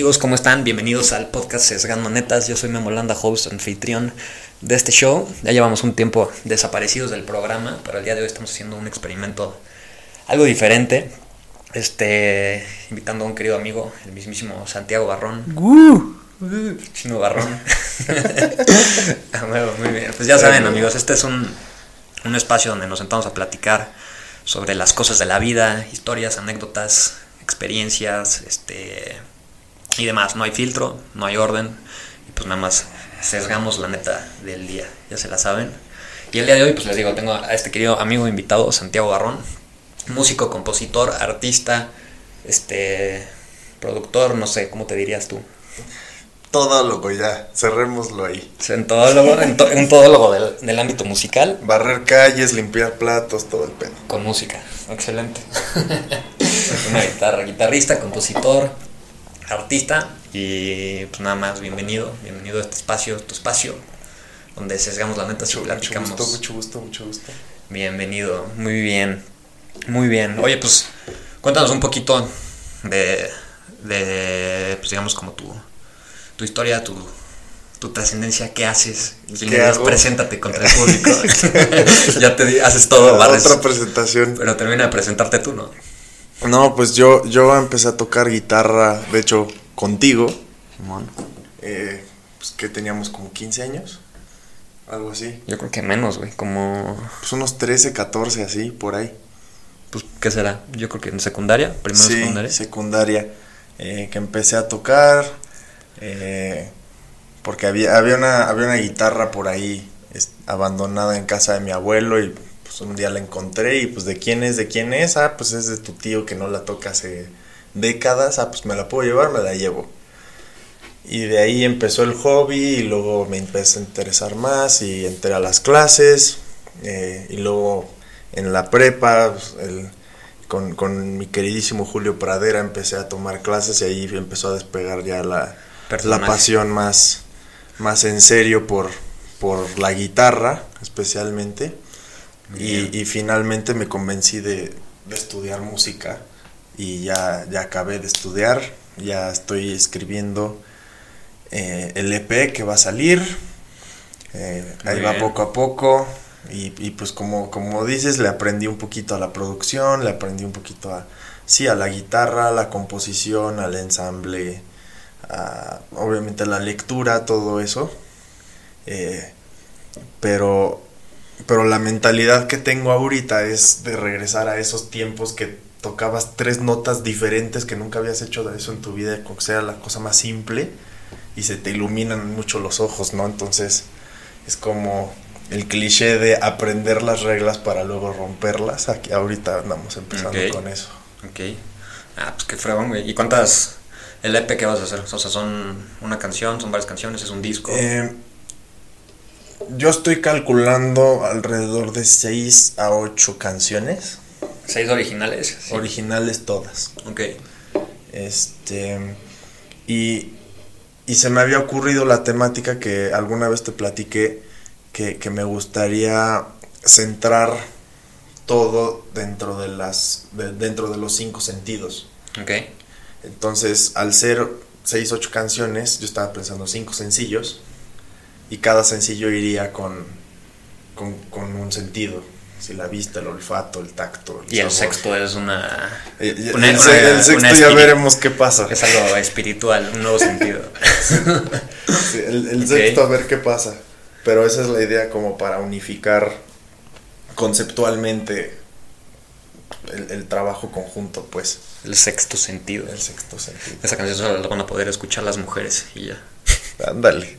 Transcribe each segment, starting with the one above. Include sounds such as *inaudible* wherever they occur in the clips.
Amigos, ¿cómo están? Bienvenidos al podcast Sesgando Netas. Yo soy Memolanda, host, anfitrión de este show. Ya llevamos un tiempo desaparecidos del programa, pero el día de hoy estamos haciendo un experimento algo diferente. Este, invitando a un querido amigo, el mismísimo Santiago Barrón. Chino Barrón. *laughs* Ah, bueno, muy bien. Pues ya saben, amigos, este es un, un espacio donde nos sentamos a platicar sobre las cosas de la vida, historias, anécdotas, experiencias, este y demás. No hay filtro, no hay orden. Y pues nada más sesgamos la neta del día, ya se la saben. Y el día de hoy, pues les digo, tengo a este querido amigo invitado, Santiago Barrón, músico, compositor, artista, este, productor, no sé, ¿cómo te dirías tú? Todólogo ya, cerrémoslo ahí. Un todólogo, un todólogo del, del, ámbito musical. Barrer calles, limpiar platos, todo el pedo. Con música, excelente. *laughs* Una guitarra, guitarrista, compositor, artista y pues nada más, bienvenido, bienvenido a este espacio, tu espacio, donde sesgamos la neta, mucho, platicamos. Mucho gusto, mucho gusto, mucho gusto. Bienvenido, muy bien, muy bien. Oye, pues cuéntanos un poquito de, de pues digamos como tu, tu historia, tu, tu trascendencia, qué haces. ¿Qué hago? Preséntate contra el público. *laughs* *laughs* ya te haces todo, barres, Otra presentación. Pero termina de presentarte tú, ¿no? No, pues yo, yo empecé a tocar guitarra, de hecho, contigo. Eh, pues que teníamos como 15 años. Algo así. Yo creo que menos, güey. Como. Pues unos 13, 14, así, por ahí. Pues, ¿qué será? Yo creo que en secundaria, primero sí, secundaria. secundaria. Eh, que empecé a tocar. Eh, porque había, había, una, había una guitarra por ahí abandonada en casa de mi abuelo y pues un día la encontré y pues de quién es, de quién es, ah, pues es de tu tío que no la toca hace décadas, ah, pues me la puedo llevar, me la llevo. Y de ahí empezó el hobby y luego me empecé a interesar más y entré a las clases eh, y luego en la prepa pues, el, con, con, mi queridísimo Julio Pradera empecé a tomar clases y ahí empezó a despegar ya la, la pasión más, más en serio por, por la guitarra especialmente. Y, y, finalmente me convencí de, de, estudiar música y ya, ya acabé de estudiar, ya estoy escribiendo eh, el EP que va a salir, eh, ahí va poco a poco y, y, pues como, como dices le aprendí un poquito a la producción, le aprendí un poquito a, sí, a la guitarra, a la composición, al ensamble, a, obviamente a la lectura, todo eso, eh, pero pero la mentalidad que tengo ahorita es de regresar a esos tiempos que tocabas tres notas diferentes que nunca habías hecho de eso en tu vida, que sea la cosa más simple y se te iluminan mucho los ojos, ¿no? Entonces es como el cliché de aprender las reglas para luego romperlas. Aquí ahorita andamos empezando okay. con eso. Ok. Ah, pues qué fregón, güey. ¿Y cuántas el EP que vas a hacer? O sea, son una canción, son varias canciones, es un disco. Eh, yo estoy calculando alrededor de 6 a 8 canciones. ¿Seis originales? Sí. Originales todas. Ok. Este. Y, y se me había ocurrido la temática que alguna vez te platiqué, que, que me gustaría centrar todo dentro de, las, de, dentro de los cinco sentidos. Ok. Entonces, al ser 6, 8 canciones, yo estaba pensando cinco sencillos y cada sencillo iría con, con, con, un sentido. Si la vista, el olfato, el tacto. El y sabor. el sexto es una. Una, el, una, el sexto ya veremos qué pasa. Es algo espiritual, un nuevo sentido. *laughs* sí, el, okay. sexto a ver qué pasa. Pero esa es la idea como para unificar conceptualmente el, trabajo conjunto, pues. El sexto sentido. El sexto sentido. Esa canción solo la van a poder escuchar las mujeres y ya. Ándale.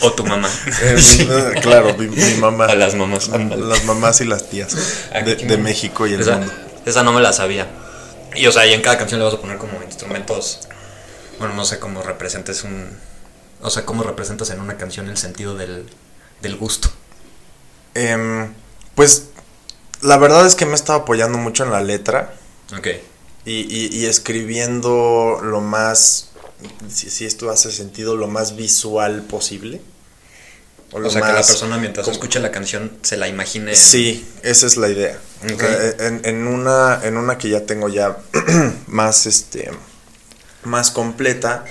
O, o, tu mamá. *laughs* Eh, claro, mi, mi, mamá. A las mamás. Ándale. Las mamás y las tías de, de México y el esa, mundo. Esa no me la sabía. Y o sea, y en cada canción le vas a poner como instrumentos. Bueno, no sé cómo representes un. O sea, cómo representas en una canción el sentido del, del gusto. Eh, pues la verdad es que me he estado apoyando mucho en la letra. Ok. Y, y, y escribiendo lo más si, si, esto hace sentido, lo más visual posible. O, o sea, más, que la persona mientras como, escuche la canción se la imagine. Sí, esa es la idea. Okay. O sea, en, en, una, en una que ya tengo ya *clears throat* más, este, más completa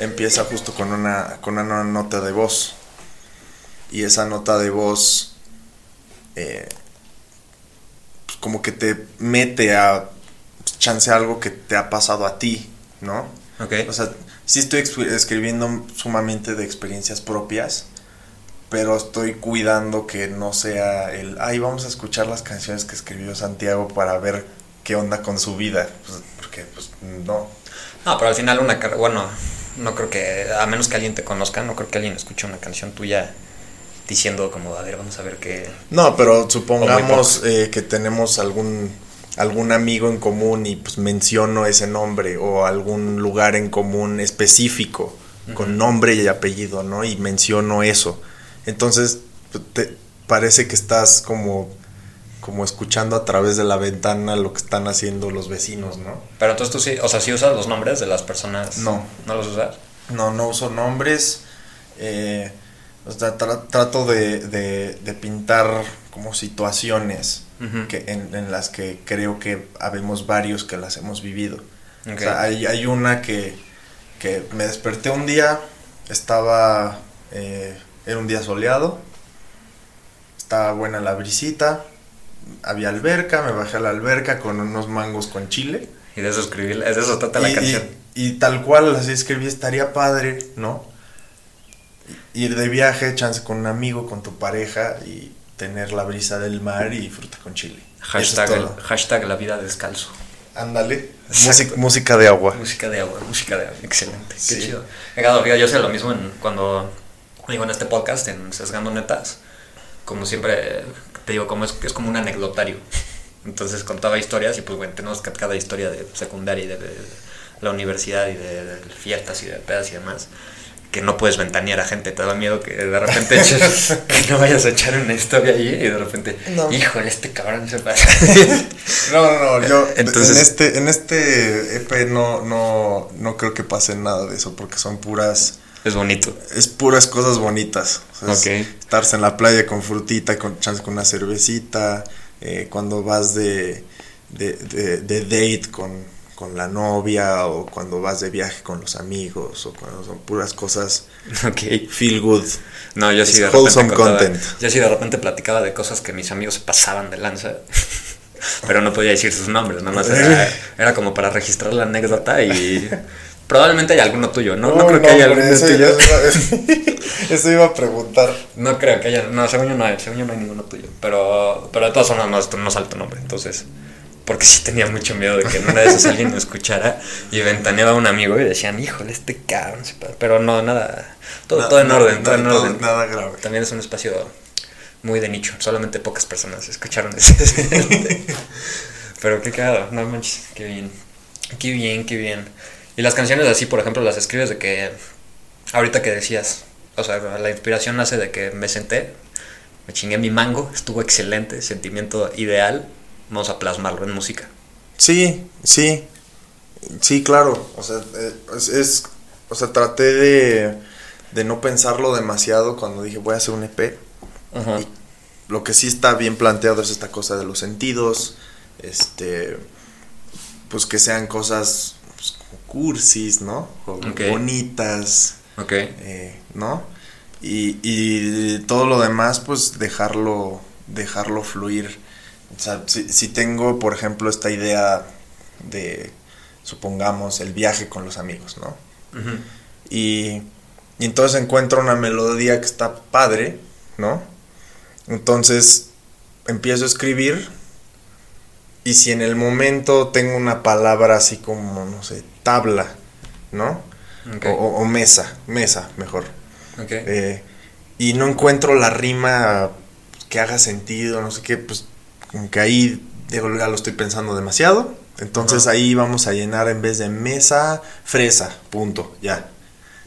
empieza justo con una, con una nota de voz. Y esa nota de voz eh, pues como que te mete a chance algo que te ha pasado a ti, ¿no? Ok. O sea, sí estoy escribiendo sumamente de experiencias propias, pero estoy cuidando que no sea el, ay, vamos a escuchar las canciones que escribió Santiago para ver qué onda con su vida. Pues, porque, pues, no. No, pero al final una bueno, no creo que, a menos que alguien te conozca, no creo que alguien escuche una canción tuya diciendo como, a ver, vamos a ver qué... No, pero supongamos eh, que tenemos algún algún amigo en común y pues menciono ese nombre o algún lugar en común específico con nombre y apellido, ¿no? Y menciono eso. Entonces pues, te parece que estás como como escuchando a través de la ventana lo que están haciendo los vecinos, ¿no? Pero entonces tú sí, o sea, sí usas los nombres de las personas. No. ¿No los usas? No, no uso nombres. eh, o sea, tra- trato de, de- de pintar como situaciones Ujú. que, en, en las que creo que habemos varios que las hemos vivido. Ok. O sea, hay, hay una que, que me desperté un día, estaba, eh, era un día soleado, estaba buena la brisita, había alberca, me bajé a la alberca con unos mangos con chile. Y de eso escribir, de eso trata la Y- canción. Y, y tal cual, así escribí, estaría padre, ¿no? Ir de viaje, chance con un amigo, con tu pareja y tener la brisa del mar y fruta con chile. Hashtag, es hashtag la vida descalzo. Ándale. Música, música de agua. Música de agua, música de agua. Excelente. Qué Sí. chido. Yo sé lo mismo en, cuando digo en este podcast, en Sesgando Netas. Como siempre te digo, como es, es como un anecdotario. Entonces contaba historias y pues bueno, tenemos cada historia de secundaria y de, de la universidad y de, de fiestas y de pedas y demás. Que no puedes ventanear a gente, te da miedo que de repente eches, *laughs* que no vayas a echar una historia allí y de repente, No. híjole, este cabrón se pasa. *laughs* No, no, no, yo *laughs* Entonces- en este en este EP no no no creo que pase nada de eso porque son puras es bonito. es puras cosas bonitas. O sea, es Ok. Estarse en la playa con frutita, con chance con una cervecita, eh, cuando vas de, de, de- de date con, con la novia o cuando vas de viaje con los amigos o cuando son puras cosas *laughs* Ok. feel good. No, yo sí de repente contaba- content. Yo sí de repente platicaba de cosas que mis amigos pasaban de lanza. *laughs* Pero no podía decir sus nombres, nada más era, era como para registrar la anécdota y probablemente hay alguno tuyo, ¿no? No, creo que haya alguno eso, tuyo. Eso, *laughs* eso iba a preguntar. No creo que haya, no, según yo no hay, según yo no hay ninguno tuyo. Pero, pero de todas formas no, no salto nombre, entonces. Porque sí tenía mucho miedo de que en una de esas alguien me escuchara y ventaneaba a un amigo y decían, híjole, este cabrón. se pa-". Pero no, nada, todo, todo en orden, todo en orden. Nada grave. También es un espacio muy de nicho, solamente pocas personas escucharon ese. *laughs* Pero qué cagado, no manches, qué bien. Qué bien, qué bien. Y las canciones así, por ejemplo, las escribes de que ahorita que decías, o sea, la inspiración nace de que me senté, me chingué mi mango, estuvo excelente, sentimiento ideal, vamos a plasmarlo en música. Sí, sí, sí, claro. O sea, eh, es, es- o sea, traté de, de no pensarlo demasiado cuando dije voy a hacer un EP. Ajá. Lo que sí está bien planteado es esta cosa de los sentidos, este, pues que sean cosas pues, como cursis, ¿no? Bonitas, Ok. eh, ¿no? Y, y todo lo demás, pues dejarlo, dejarlo fluir. O sea, si, si tengo, por ejemplo, esta idea de, supongamos, el viaje con los amigos, ¿no? Y, y entonces encuentro una melodía que está padre, ¿no? Entonces empiezo a escribir y si en el momento tengo una palabra así como, no sé, tabla, ¿no? O, mesa, mesa, mejor. Ok. Eh, y no encuentro la rima que haga sentido, no sé qué, pues como que ahí digo, ya lo estoy pensando demasiado. Entonces Ajá. ahí vamos a llenar en vez de mesa, fresa, punto, ya.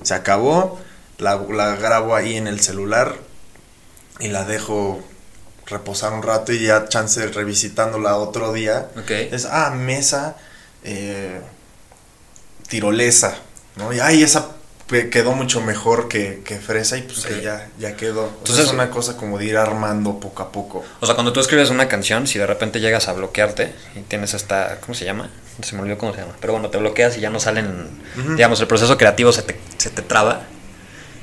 Se acabó, la, la grabo ahí en el celular y la dejo reposar un rato y ya chance revisitándola otro día. Ok. Es, ah, mesa, eh, tirolesa, ¿no? Y ay, esa quedó mucho mejor que, que fresa y pues Ok. ahí ya, ya quedó. O sea, Entonces- es una cosa como de ir armando poco a poco. O sea, cuando tú escribes una canción, si de repente llegas a bloquearte y tienes esta, ¿cómo se llama? Se me olvidó cómo se llama. Pero bueno, te bloqueas y ya no salen, digamos, el proceso creativo se te, se te traba.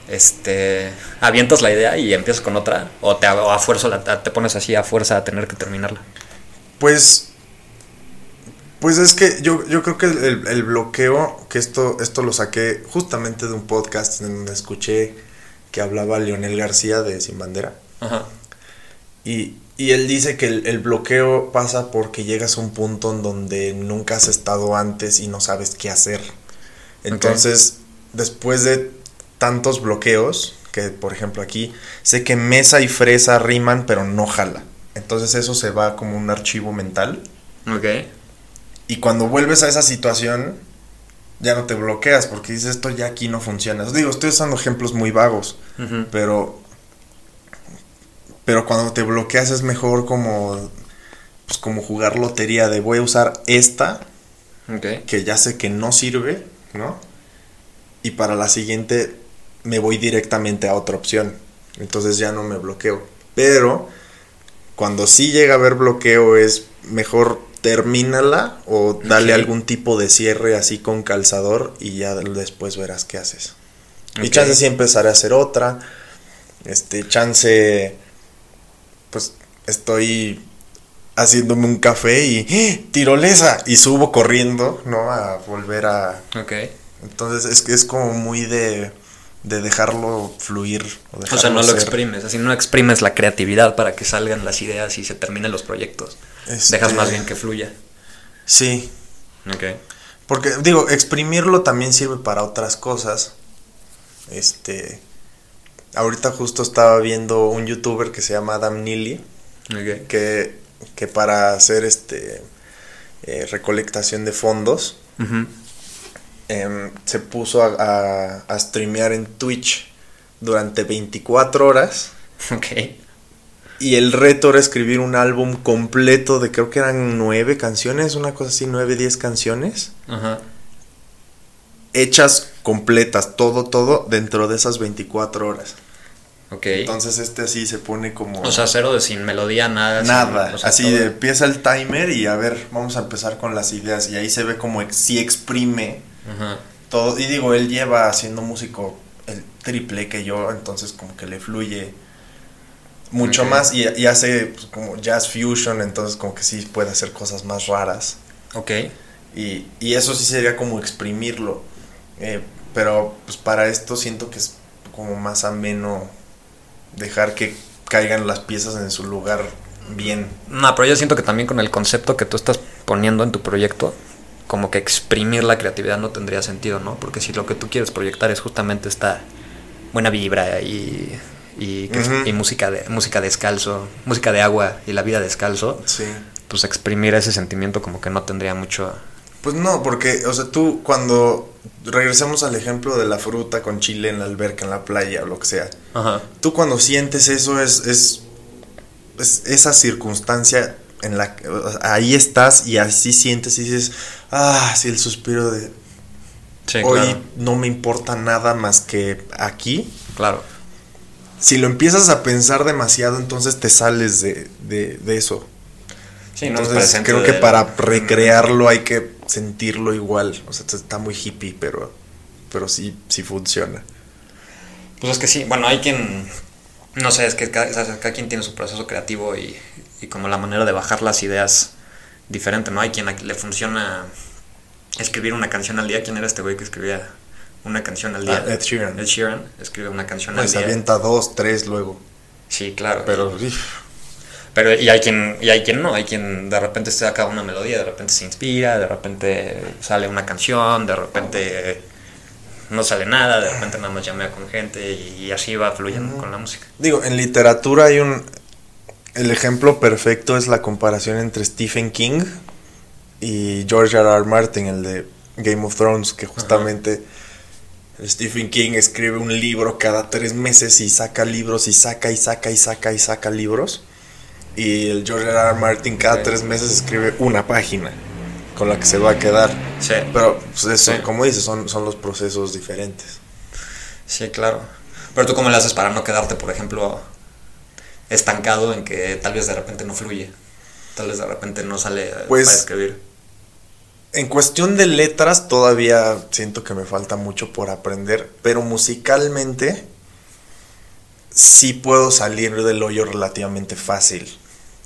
Este, avientas la idea y empiezas con otra. O, te, o a fuerza te pones así a fuerza a tener que terminarla. Pues. Pues es que yo, yo creo que el, el- bloqueo, que esto, esto lo saqué justamente de un podcast en donde escuché que hablaba Leonel García de Sin Bandera. Ajá. Y, y él dice que el, el bloqueo pasa porque llegas a un punto en donde nunca has estado antes y no sabes qué hacer. Entonces, después de tantos bloqueos, que por ejemplo aquí, sé que mesa y fresa riman, pero no jala. Entonces eso se va como un archivo mental. Ok. Y cuando vuelves a esa situación, ya no te bloqueas porque dices esto ya aquí no funciona. Digo, estoy usando ejemplos muy vagos, pero pero cuando te bloqueas es mejor como pues como jugar lotería de voy a usar esta que ya sé que no sirve, ¿no? Y para la siguiente me voy directamente a otra opción. Entonces ya no me bloqueo. Pero cuando sí llega a haber bloqueo es mejor termínala o dale algún tipo de cierre así con calzador y ya después verás qué haces. Y chance sí empezaré a hacer otra. Este, chance pues estoy haciéndome un café y ¡eh! tirolesa y subo corriendo, ¿no? A volver a Ok. entonces es que es como muy de de dejarlo fluir o, O sea, dejarlo no lo exprimes, así no exprimes la creatividad para que salgan las ideas y se terminen los proyectos. Este, Dejas más bien que fluya. Sí, Ok. porque digo, exprimirlo también sirve para otras cosas. Este ahorita justo estaba viendo un youtuber que se llama Adam Neely Ok. que, que para hacer este eh, recolectación de fondos Ujú. Em, se puso a, a, a streamear en Twitch durante 24 horas *laughs* Ok. y el reto era escribir un álbum completo de creo que eran nueve canciones, una cosa así, nueve, diez canciones Ajá. hechas completas, todo, todo dentro de esas 24 horas. Ok. Entonces este así se pone como... o sea, cero de sin melodía, nada. sin- Nada, o sea, así todo- de, empieza el timer y a ver, vamos a empezar con las ideas y ahí se ve como si exprime Ajá. todo. Y digo, él lleva haciendo músico el triple que yo, entonces como que le fluye mucho más y, y hace pues, como jazz fusion, entonces como que sí puede hacer cosas más raras. Ok. Y, y eso sí sería como exprimirlo. Eh, pero pues para esto siento que es como más ameno dejar que caigan las piezas en su lugar bien. No, pero yo siento que también con el concepto que tú estás poniendo en tu proyecto, como que exprimir la creatividad no tendría sentido, ¿no? Porque si lo que tú quieres proyectar es justamente esta buena vibra y, y, y música, de, música descalzo, música de agua y la vida descalzo, Sí. pues exprimir ese sentimiento como que no tendría mucho... Pues no, porque, o sea, tú cuando regresemos al ejemplo de la fruta con chile en la alberca, en la playa o lo que sea, Ajá. tú cuando sientes eso es, es, es esa circunstancia en la ahí estás y así sientes y dices, ah, sí, el suspiro de Sí, hoy claro. no me importa nada más que aquí. Claro. Si lo empiezas a pensar demasiado, entonces te sales de, de, de eso. Sí, no es entonces presente creo que de- para recrearlo hay que sentirlo igual. O sea, está muy hippie, pero, pero sí, sí funciona. Pues es que sí, bueno, hay quien, no sé, es que cada quien tiene su proceso creativo y, y como la manera de bajar las ideas diferente, ¿no? Hay quien le funciona escribir una canción al día. ¿Quién era este güey que escribía una canción al día? Ah, Ed Sheeran. Ed Sheeran escribe una canción Pues al día. avienta dos, tres luego. Sí, claro. Pero y, pero y hay quien y hay quien no, hay quien de repente se saca una melodía, de repente se inspira, de repente sale una canción, de repente no sale nada, de repente nada más llamea con gente y, y así va fluyendo con la música. digo, en literatura hay un... El ejemplo perfecto es la comparación entre Stephen King y George R. R. Martin, el de Game of Thrones, que justamente Stephen King escribe un libro cada tres meses y saca libros y saca y saca y saca y saca libros. Y el George R. R. Martin cada tres meses escribe una página con la que se va a quedar. Sí. Pero pues eso, Sí. como dices, son, son los procesos diferentes. Sí, claro. Pero tú cómo le haces para no quedarte, por ejemplo, estancado en que tal vez de repente no fluye, tal vez de repente no sale Pues- para escribir. En cuestión de letras todavía siento que me falta mucho por aprender, pero musicalmente sí puedo salir del hoyo relativamente fácil.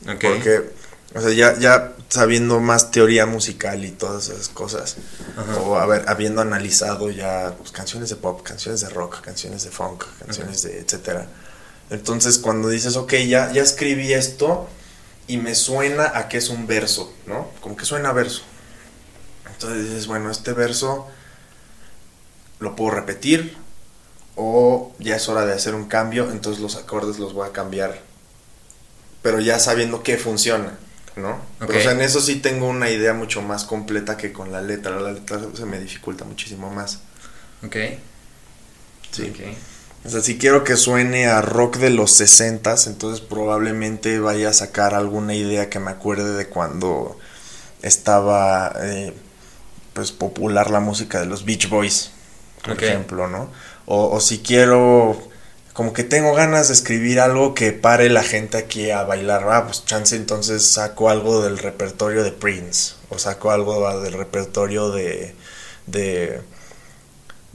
Porque, o sea, ya, ya sabiendo más teoría musical y todas esas cosas, Ajá. o haber, habiendo analizado ya pues, canciones de pop, canciones de rock, canciones de funk, canciones de etcétera. Entonces, cuando dices, ok, ya, ya escribí esto y me suena a que es un verso, ¿no? Como que suena a verso. Entonces dices, bueno, este verso lo puedo repetir o ya es hora de hacer un cambio, entonces los acordes los voy a cambiar, pero ya sabiendo que funciona, ¿no? Pero, Ok. o sea, en eso sí tengo una idea mucho más completa que con la letra, la letra se me dificulta muchísimo más. Ok. Sí. Ok. O sea, si quiero que suene a rock de los 60 entonces probablemente vaya a sacar alguna idea que me acuerde de cuando estaba eh, pues popular la música de los Beach Boys, por ejemplo, ¿no? O, o si quiero, como que tengo ganas de escribir algo que pare la gente aquí a bailar, ah, pues chance entonces saco algo del repertorio de Prince, o saco algo del repertorio de... de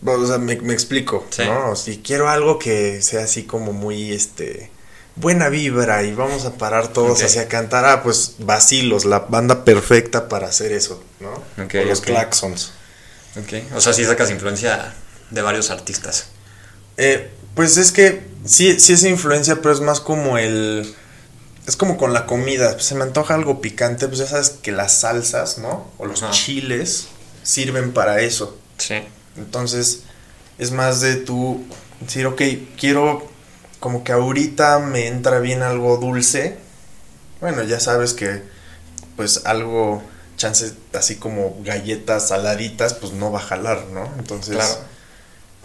o sea, me, me explico, Sí. ¿no? Si quiero algo que sea así como muy, este, buena vibra y vamos a parar todos Ok. así a cantar, ah, pues Vacilos, la banda perfecta para hacer eso, ¿no? O los ok. Claxons. Ok. O sea, sí sacas influencia de varios artistas. Eh, pues es que sí, sí es influencia, pero es más como el... Es como con la comida, pues se me antoja algo picante, pues ya sabes que las salsas, ¿no? O los Ajá. chiles sirven para eso. Sí. Entonces, es más de tú decir, ok, quiero como que ahorita me entra bien algo dulce. Bueno, ya sabes que pues algo, chance así como galletas saladitas, pues no va a jalar, ¿no? Entonces, Claro.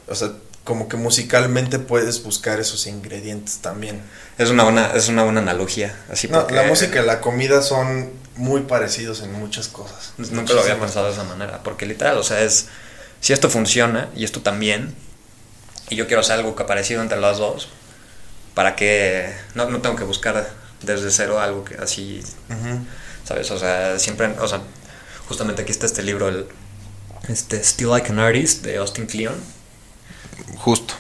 o sea, como que musicalmente puedes buscar esos ingredientes también. Es una buena, es una buena analogía. Así No, porque la música y la comida son muy parecidos en muchas cosas. Nunca lo había pensado de esa manera. Porque literal, o sea, es. Si esto funciona y esto también. Y yo quiero hacer algo que parecido entre las dos. Para que. No, no tengo que buscar desde cero algo que así. ¿Sabes? O sea, siempre. O sea, justamente aquí está este libro, el. Este Still Like an Artist de Austin Kleon. Justo.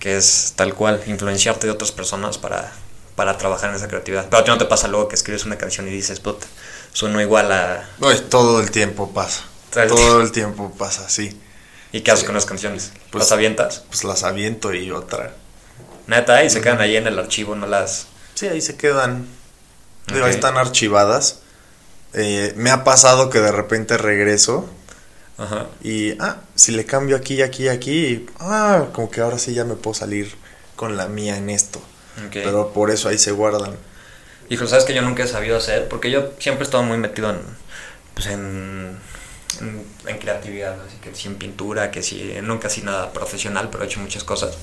Que es tal cual, influenciarte de otras personas para, para trabajar en esa creatividad. Pero a ti no te pasa luego que escribes una canción y dices, puta, sueno igual a. Ay, todo el tiempo pasa. Todo el Todo el tiempo pasa, sí. ¿Y qué haces con las canciones? Pues- ¿Las avientas? Pues las aviento y otra. Neta, y se quedan ahí en el archivo, no las. Sí, ahí se quedan. Digo, ahí están archivadas. Eh, me ha pasado que de repente regreso Ajá. y, ah, si le cambio aquí, aquí, aquí, ah, como que ahora sí ya me puedo salir con la mía en esto. Ok. Pero por eso ahí se guardan. Hijo, ¿sabes que yo nunca he sabido hacer? Porque yo siempre he estado muy metido en. Pues en. En, en creatividad, así que sí en pintura, que sí, nunca así nada profesional, pero he hecho muchas cosas.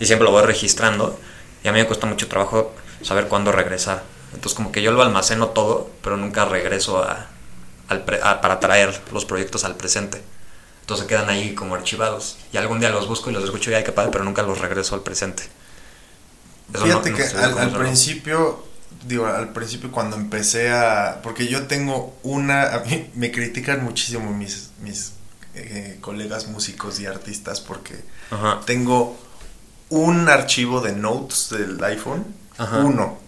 Y siempre lo voy registrando. Y a mí me cuesta mucho trabajo saber cuándo regresar. Entonces, como que yo lo almaceno todo, pero nunca regreso a, al pre- a- para traer los proyectos al presente. Entonces quedan ahí como archivados. Y algún día los busco y los escucho y ay, qué padre, pero nunca los regreso al presente. Eso no- Fíjate no que al, al principio, digo, al principio cuando empecé a... Porque yo tengo una... A mí *laughs* me critican muchísimo mis, mis eh, colegas músicos y artistas porque Ajá. tengo un archivo de notes del iPhone, Ajá. uno,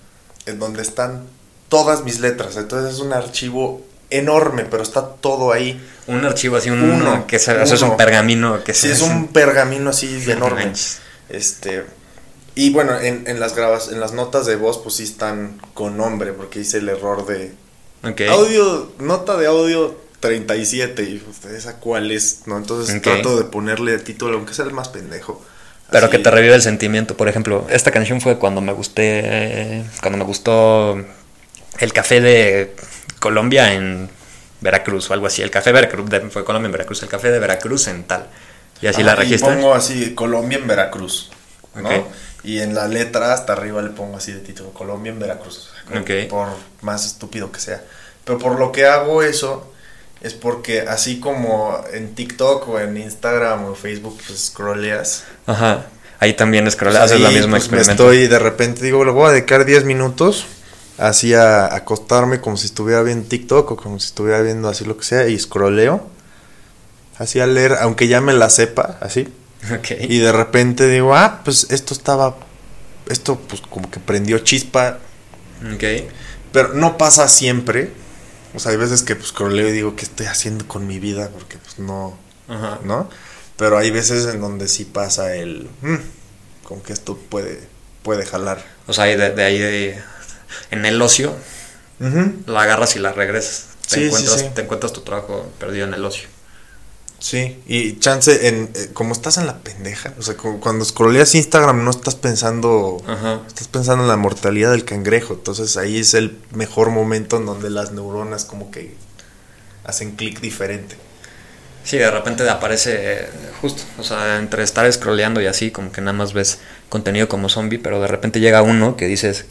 en donde están todas mis letras. Entonces es un archivo enorme, pero está todo ahí. Un archivo así, un, Uno, que se- eso es un pergamino que Sí, se es un pergamino así No enorme. manches. Este. Y bueno, en, en las grabas, en las notas de voz, pues sí están con nombre, porque hice el error de audio, nota de audio 37, y esa cuál es, ¿no? Entonces trato de ponerle el título, aunque sea el más pendejo. Pero Así. que te revive el sentimiento. Por ejemplo, esta canción fue cuando me gusté. Cuando me gustó el café de Colombia en Veracruz o algo así. El café Veracruz de- fue Colombia en Veracruz. El café de Veracruz en tal. Y así Ajá, la y registras. pongo así, Colombia en Veracruz, ¿no? Y en la letra hasta arriba le pongo así de título, Colombia en Veracruz. como Ok. Por más estúpido que sea. Pero por lo que hago eso, es porque así como en TikTok o en Instagram o Facebook, pues scrolleas. Ajá. Ahí también scrolleas, Pues haces la misma pues, me experimento. estoy de repente, digo, le voy a dedicar 10 minutos así a acostarme como si estuviera viendo TikTok o como si estuviera viendo así lo que sea y scrolleo. Así a leer, aunque ya me la sepa, así. *laughs* Y de repente digo, ah, pues esto estaba, esto pues como que prendió chispa, Ok. pero no pasa siempre. O sea, hay veces que pues scrolleo y digo, ¿qué estoy haciendo con mi vida? Porque pues no, Ajá. ¿no? Pero hay veces en donde sí pasa el, "Mm, con que esto puede, puede jalar. O sea, de, de ahí de- en el ocio la agarras y la regresas. Te, Sí, sí, encuentras, sí. te encuentras tu trabajo perdido en el ocio. Sí, y chance, en, eh, como estás en la pendeja, o sea, como cuando scrolleas Instagram no estás pensando, Ajá. estás pensando en la mortalidad del cangrejo, entonces ahí es el mejor momento en donde las neuronas como que hacen clic diferente. Sí, de repente aparece eh, justo, o sea, entre estar scrolleando y así, como que nada más ves contenido como zombie, pero de repente llega uno que dices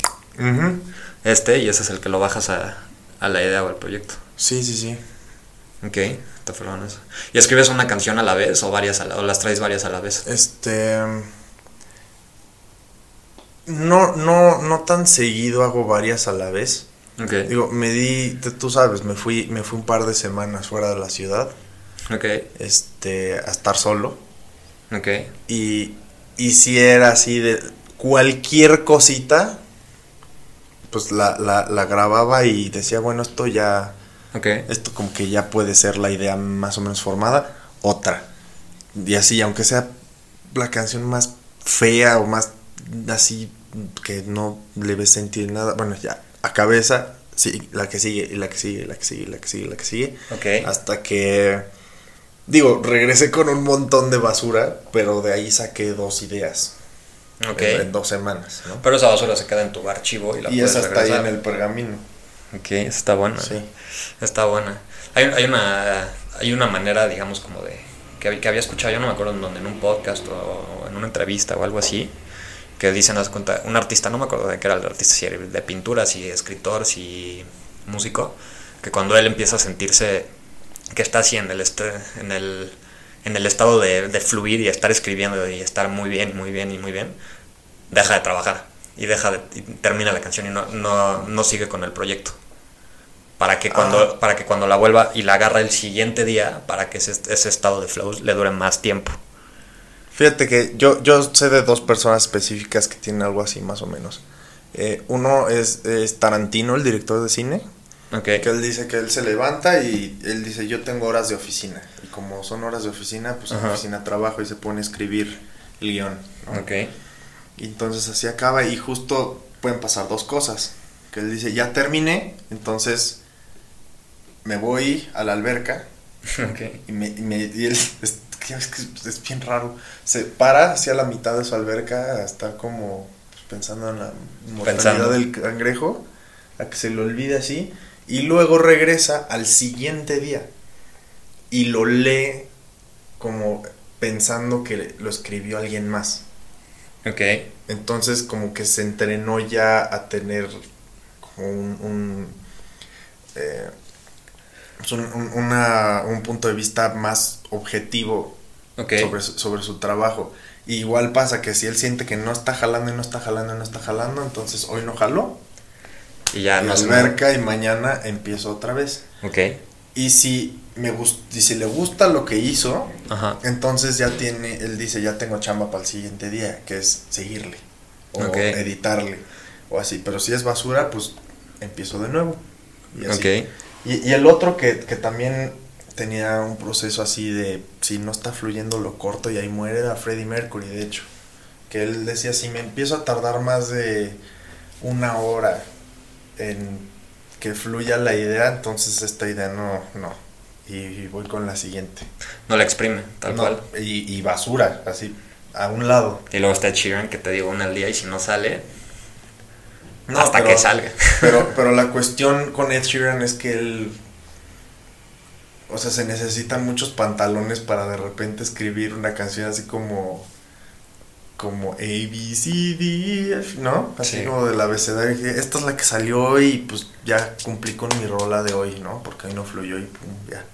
este y ese es el que lo bajas a, a la idea o al proyecto. Sí, sí, sí. Ok, está fregón eso. ¿Y escribes una canción a la vez o varias a la, o las traes varias a la vez? Este. No, no, no tan seguido hago varias a la vez. Ok, Digo, me di, tú- sabes, me fui, me fui un par de semanas fuera de la ciudad, ok, este, a estar solo. ok, Y, y si era así de cualquier cosita, pues la, la, la grababa y decía, bueno, esto ya, esto como que ya puede ser la idea más o menos formada, otra. Y así, aunque sea la canción más fea o más así que no le ves sentir nada, bueno, ya, a cabeza, sí, la que sigue, y la que sigue, y la que sigue, y la que sigue, la que sigue. Hasta que, digo, regresé con un montón de basura, pero de ahí saqué dos ideas. En, en dos semanas, ¿no? Pero esa basura se queda en tu archivo y la y puedes esa está ahí regresar. en el pergamino. Ok, está buena. Sí. Está buena. Hay, hay una hay una manera, digamos, como de que, hab- que había escuchado, yo no me acuerdo en dónde, en un podcast o en una entrevista o algo así, que dicen, haz cuenta, un artista, no me acuerdo de qué era el artista, si era de pintura, si escritor, si músico, que cuando él empieza a sentirse que está así en el, este, en el, en el estado de, de fluir y estar escribiendo y estar muy bien, muy bien y muy bien, deja de trabajar y deja de, y termina la canción y no, no, no sigue con el proyecto para que cuando Ah. para que cuando la vuelva y la agarra el siguiente día para que ese, ese estado de flow le dure más tiempo Fíjate que yo, yo sé de dos personas específicas que tienen algo así más o menos. Eh, uno es, es Tarantino, el director de cine, que él dice que él se levanta y él dice yo tengo horas de oficina. Y como son horas de oficina, pues en Ajá. la oficina trabajo y se pone a escribir el guion. ¿no? ok Y entonces así acaba y justo pueden pasar dos cosas. Que él dice ya terminé, entonces me voy a la alberca *laughs* y, me, y, me- y él *laughs* es, es bien raro. Se para hacia la mitad de su alberca a estar como pues, pensando en la mortalidad Pensando. del cangrejo, a que se le olvide así, y luego regresa al siguiente día y lo lee como pensando que lo escribió alguien más. ok Entonces como que se entrenó ya a tener como un, un, eh, pues, un, un- una- un punto de vista más objetivo sobre, su, sobre su trabajo. Y igual pasa que si él siente que no está jalando y no está jalando y no está jalando, entonces hoy no jaló. y ya no se alberca y mañana empiezo otra vez. ok Y si, me gust y si le gusta lo que hizo, ajá entonces ya tiene, él dice, ya tengo chamba para el siguiente día, que es seguirle o editarle o así. Pero si es basura, pues empiezo de nuevo. Y, así. Y, y el otro que, que también tenía un proceso así de, si no está fluyendo lo corto y ahí muere, era Freddie Mercury, de hecho. Que él decía, si me empiezo a tardar más de una hora en que fluya la idea, entonces esta idea no, no. Y, y voy con la siguiente. no la exprime tal No, cual Y, y basura, así, a un lado. y luego está Sheeran que te digo una al día y si no sale No, hasta pero- que salga *laughs* Pero, pero la cuestión con Ed Sheeran es que él. O sea, se necesitan muchos pantalones para de repente escribir una canción así como. Como A, B, C, D, E, F, ¿no? Así Sí. como del abecedario. Esta es la que salió hoy y pues ya cumplí con mi rola de hoy, ¿no? Porque hoy no fluyó y pum, ya.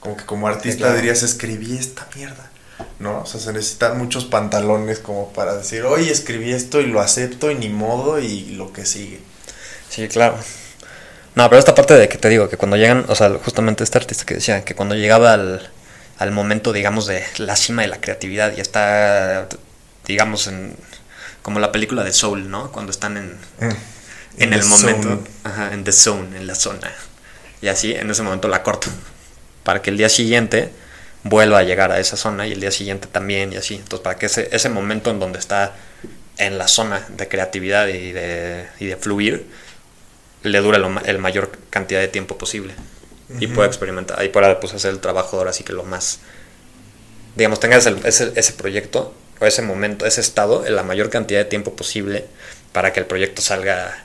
como que como artista claro. dirías, escribí esta mierda, ¿no? O sea, se necesitan muchos pantalones como para decir, oye, escribí esto y lo acepto y ni modo y lo que sigue. Sí, claro. No, pero esta parte de que te digo, que cuando llegan, o sea, justamente este artista que decía, que cuando llegaba al, al momento, digamos, de la cima de la creatividad, ya está, digamos, en, como la película de Soul, ¿no? Cuando están en, Mm. en el momento, zone. ajá, en the zone, en la zona. Y así, en ese momento la corto. Para que el día siguiente vuelva a llegar a esa zona y el día siguiente también y así. Entonces, para que ese, ese momento en donde está en la zona de creatividad y de, y de fluir, le dure lo el mayor cantidad de tiempo posible. Y pueda experimentar, y pueda pues, hacer el trabajo ahora sí que lo más, digamos, tengas el- ese, ese proyecto o ese momento, ese estado, en la mayor cantidad de tiempo posible para que el proyecto salga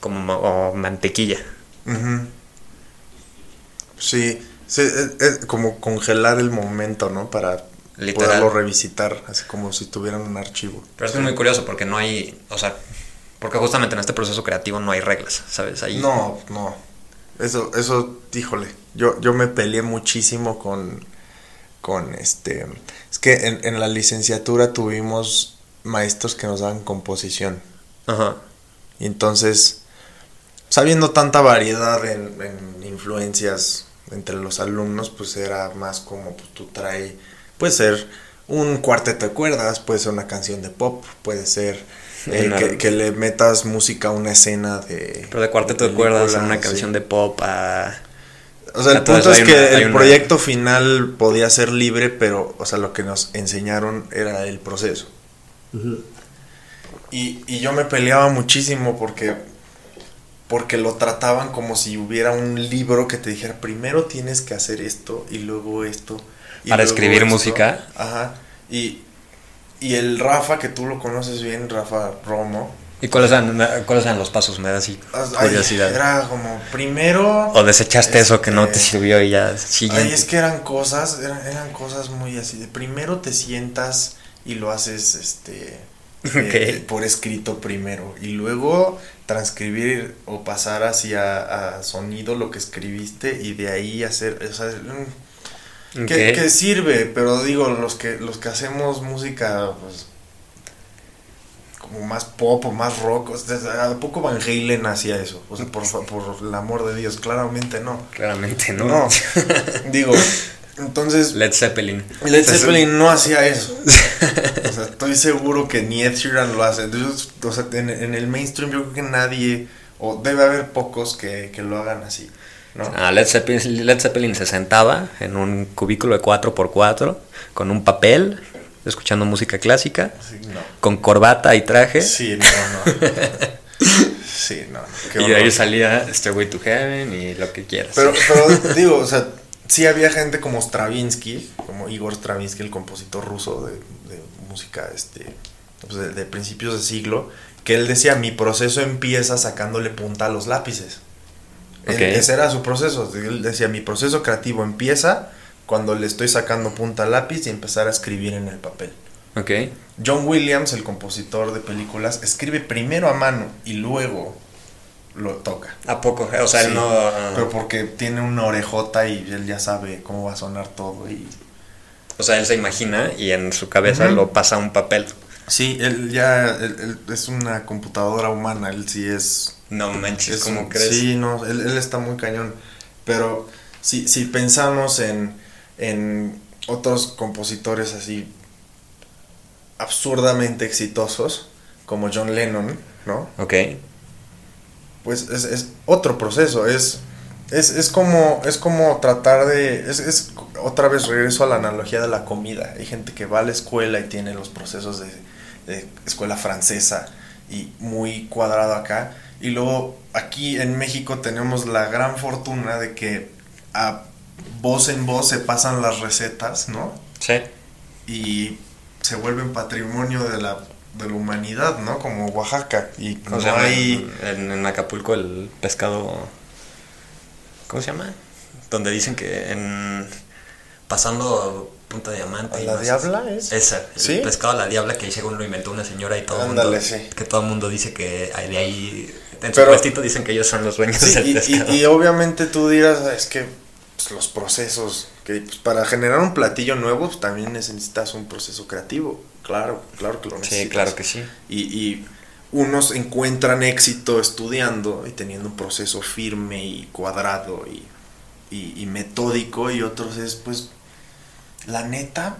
como mantequilla. Sí, sí, es, es como congelar el momento, ¿no? Para Literal. poderlo revisitar, así como si tuvieran un archivo. Pero es muy curioso porque no hay, o sea, porque justamente en este proceso creativo no hay reglas, ¿sabes? Ahí, No, no. Eso, eso, híjole, yo, yo me peleé muchísimo con, con este... Es que en, en la licenciatura tuvimos maestros que nos daban composición. Ajá. Y entonces, sabiendo tanta variedad en, en influencias entre los alumnos, pues era más como pues, tú traes, puede ser un cuarteto de cuerdas, puede ser una canción de pop, puede ser eh, Una- que, que le metas música a una escena de... Pero de cuarteto de cuerdas, en una canción sí. de pop a... O sea, el punto es que una- el una- proyecto final podía ser libre, pero, o sea, lo que nos enseñaron era el proceso. Y, y yo me peleaba muchísimo porque, porque lo trataban como si hubiera un libro que te dijera, primero tienes que hacer esto y luego esto. y Para luego escribir esto". música. Ajá. Y, y el Rafa, que tú lo conoces bien, Rafa Romo. ¿Y cuáles eran, cuáles eran los pasos? Me da así ay, curiosidad. era como, primero... O desechaste eso que no te este, sirvió y ya siguiente. Ay, es que eran cosas, eran, eran cosas muy así. De primero te sientas y lo haces este *laughs* eh, por escrito primero. Y luego transcribir o pasar hacia a sonido lo que escribiste y de ahí hacer. O sea, mm, que, sirve, pero digo, los que, los que hacemos música, pues como más pop o más rock, o sea, ¿a poco Van Halen hacía eso? O sea, por, por el amor de Dios, claramente no. Claramente no. No, *laughs* digo, entonces Led Zeppelin. Led Zeppelin no hacía eso. *laughs* O sea, estoy seguro que ni Ed Sheeran lo hace. Entonces, o sea, en, en el mainstream yo creo que nadie, o debe haber pocos que, que lo hagan así, ¿no? Ah, Led, Zeppelin, Led Zeppelin se sentaba en un cubículo de 4x4 con un papel, escuchando música clásica, Sí, no. con corbata y traje. Sí, no, no. *laughs* Sí, no. y de ahí salía Stairway to Heaven y lo que quieras. Pero, pero digo, o sea, sí había gente como Stravinsky, como Igor Stravinsky, el compositor ruso de, de música este, pues de, de principios de siglo, que él decía, mi proceso empieza sacándole punta a los lápices. Ese era su proceso. Él decía, mi proceso creativo empieza cuando le estoy sacando punta al lápiz y empezar a escribir en el papel. ok. John Williams, el compositor de películas, escribe primero a mano y luego lo toca. ¿A poco? O sea, él no... Pero porque tiene una orejota y él ya sabe cómo va a sonar todo. Y... O sea, él se imagina y en su cabeza lo pasa a un papel. Sí, él ya él- él es una computadora humana, él sí es... No manches, es ¿cómo crees? Sí, no, él, él está muy cañón. Pero si, si pensamos en, en otros compositores así absurdamente exitosos, como John Lennon, ¿no? Ok. Pues es, es otro proceso, es, es, es como, es como tratar de, es, es otra vez regreso a la analogía de la comida, hay gente que va a la escuela y tiene los procesos de, de escuela francesa y muy cuadrado acá, y luego aquí en México tenemos la gran fortuna de que a voz en voz se pasan las recetas, ¿no? Sí. Y se vuelven patrimonio de la, de la humanidad, ¿no? Como Oaxaca, y ¿Cómo no se llama? hay... En, en Acapulco el pescado... ¿Cómo se llama? Donde dicen que en... Pasando Punta Diamante. ¿A y la más- Diabla es? Esa, el ¿Sí? pescado a la Diabla que ahí según lo inventó una señora y todo el mundo... sí. Que todo el mundo dice que hay de ahí... En su Pero- puestito dicen que ellos son los dueños Sí, del y, pescado. y- y obviamente tú dirás, "Ah, es que pues, los procesos, que pues, para generar un platillo nuevo pues, también necesitas un proceso creativo, claro, claro que lo necesitas. Sí, claro que sí. Y, y unos encuentran éxito estudiando y teniendo un proceso firme y cuadrado y, y, y metódico y otros es pues la neta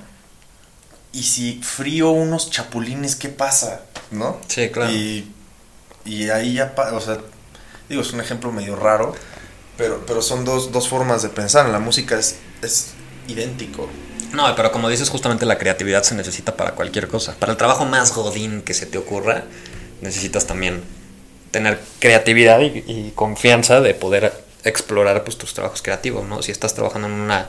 y si frío unos chapulines qué pasa no Sí, claro. y, y ahí ya o sea digo es un ejemplo medio raro pero pero son dos, dos formas de pensar la música es, es idéntico No, pero como dices, justamente la creatividad se necesita para cualquier cosa. Para el trabajo más godín que se te ocurra, necesitas también tener creatividad y, confianza de poder explorar pues, tus trabajos creativos, ¿no? Si estás trabajando en una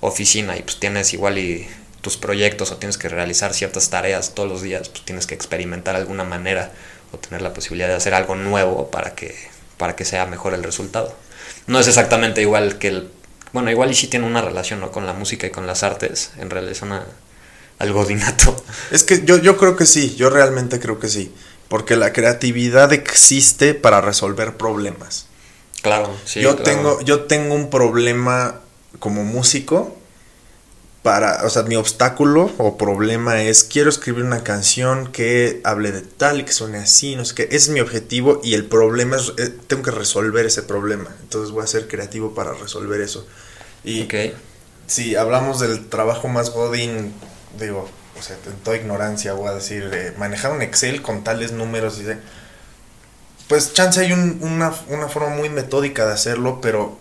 oficina y pues tienes igual y tus proyectos o tienes que realizar ciertas tareas todos los días, pues tienes que experimentar alguna manera o tener la posibilidad de hacer algo nuevo para que, para que sea mejor el resultado. No es exactamente igual que el... Bueno, igual y sí tiene una relación ¿no? con la música y con las artes, en realidad es una, algo godinato. Es que yo, yo creo que sí, yo realmente creo que sí. Porque la creatividad existe para resolver problemas. Claro, sí. yo, claro. tengo, yo tengo un problema como músico. Para, o sea, mi obstáculo o problema es quiero escribir una canción que hable de tal y que suene así, no sé qué. Ese es mi objetivo y el problema es, eh, tengo que resolver ese problema. Entonces voy a ser creativo para resolver eso. Y Ok. si hablamos del trabajo más godín, digo, o sea, en toda ignorancia voy a decir, eh, manejar un Excel con tales números y de- pues chance hay un- una, una forma muy metódica de hacerlo, pero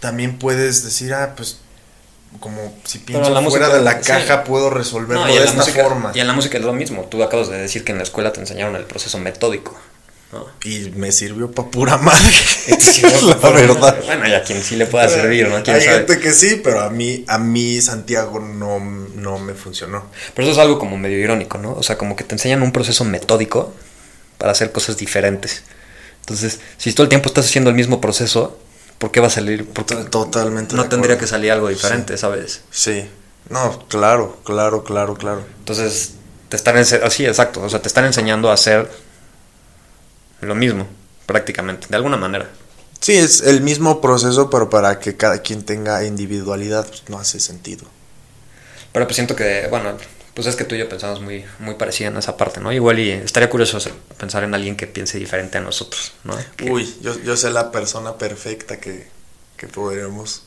también puedes decir, ah, pues como si pienso fuera música, de la sí. caja puedo resolverlo No, de esta música, forma. y en la música es lo mismo. Tú acabas de decir que en la escuela te enseñaron el proceso metódico. ¿no? Y me sirvió para pura madre. *laughs* Sí, *laughs* la verdad. Bueno, y a quien sí le pueda servir, ¿no? ¿Quién Hay sabe? gente que sí, pero a mí, a mí Santiago no, no me funcionó. Pero eso es algo como medio irónico, ¿no? O sea, como que te enseñan un proceso metódico para hacer cosas diferentes. Entonces, si todo el tiempo estás haciendo el mismo proceso, ¿por qué va a salir? Porque Totalmente. no tendría que salir algo diferente, ¿sabes? Sí. No, claro, claro, claro, claro. Entonces, te están enseñando, sí, exacto, o sea, te están enseñando a hacer lo mismo, prácticamente, de alguna manera. Sí, es el mismo proceso, pero para que cada quien tenga individualidad, pues, no hace sentido. Pero pues siento que, bueno, pues es que tú y yo pensamos muy, muy parecida en esa parte, ¿no? Igual y estaría curioso pensar en alguien que piense diferente a nosotros, ¿no? Que- Uy, yo, yo sé la persona perfecta que, que podríamos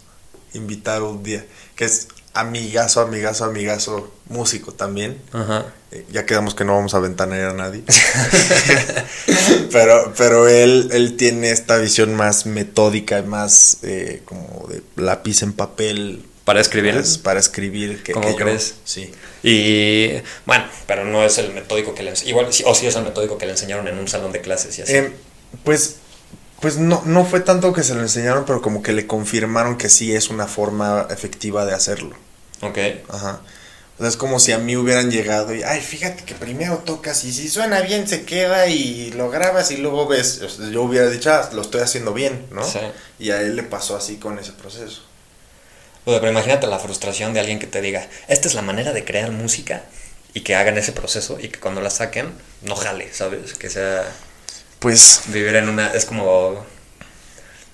invitar un día, que es amigazo, amigazo, amigazo, músico también. Ajá. Eh, Ya quedamos que no vamos a ventanear a nadie. *laughs* *laughs* pero pero él, él tiene esta visión más metódica, más eh, como de lápiz en papel. Para escribir. pues, para escribir. Que, ¿Cómo que yo. crees? Sí. Y bueno, pero no es el metódico que le igual o sí es el metódico que le enseñaron en un salón de clases y así. Em, pues pues no, no fue tanto que se lo enseñaron, pero como que le confirmaron que sí es una forma efectiva de hacerlo. ok. Ajá. O sea, es como si a mí hubieran llegado y, ay, fíjate que primero tocas y si suena bien se queda y lo grabas y luego ves. O sea, yo hubiera dicho, ah, lo estoy haciendo bien, ¿no? Sí. Y a él le pasó así con ese proceso. Sea, pero imagínate la frustración de alguien que te diga, esta es la manera de crear música y que hagan ese proceso y que cuando la saquen no jale, ¿sabes? Que sea Pues, vivir en una es como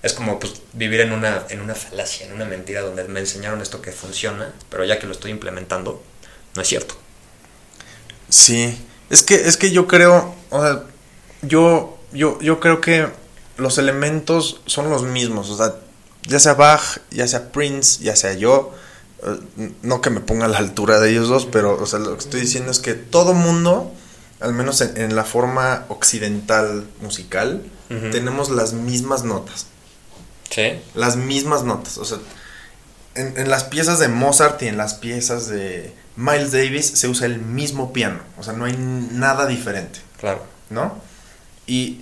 es como pues, vivir en una en una falacia, en una mentira donde me enseñaron esto que funciona, pero ya que lo estoy implementando no es cierto. sí. Es que, es que yo creo, o sea, yo, yo, yo creo que los elementos son los mismos. O sea, ya sea Bach, ya sea Prince, ya sea yo. eh, No que me ponga a la altura de ellos dos, pero o sea, lo que estoy diciendo es que todo mundo, al menos en, en la forma occidental musical, tenemos las mismas notas. Sí. Las mismas notas. O sea, en, en las piezas de Mozart y en las piezas de Miles Davis se usa el mismo piano. O sea, no hay nada diferente. Claro. ¿no? Y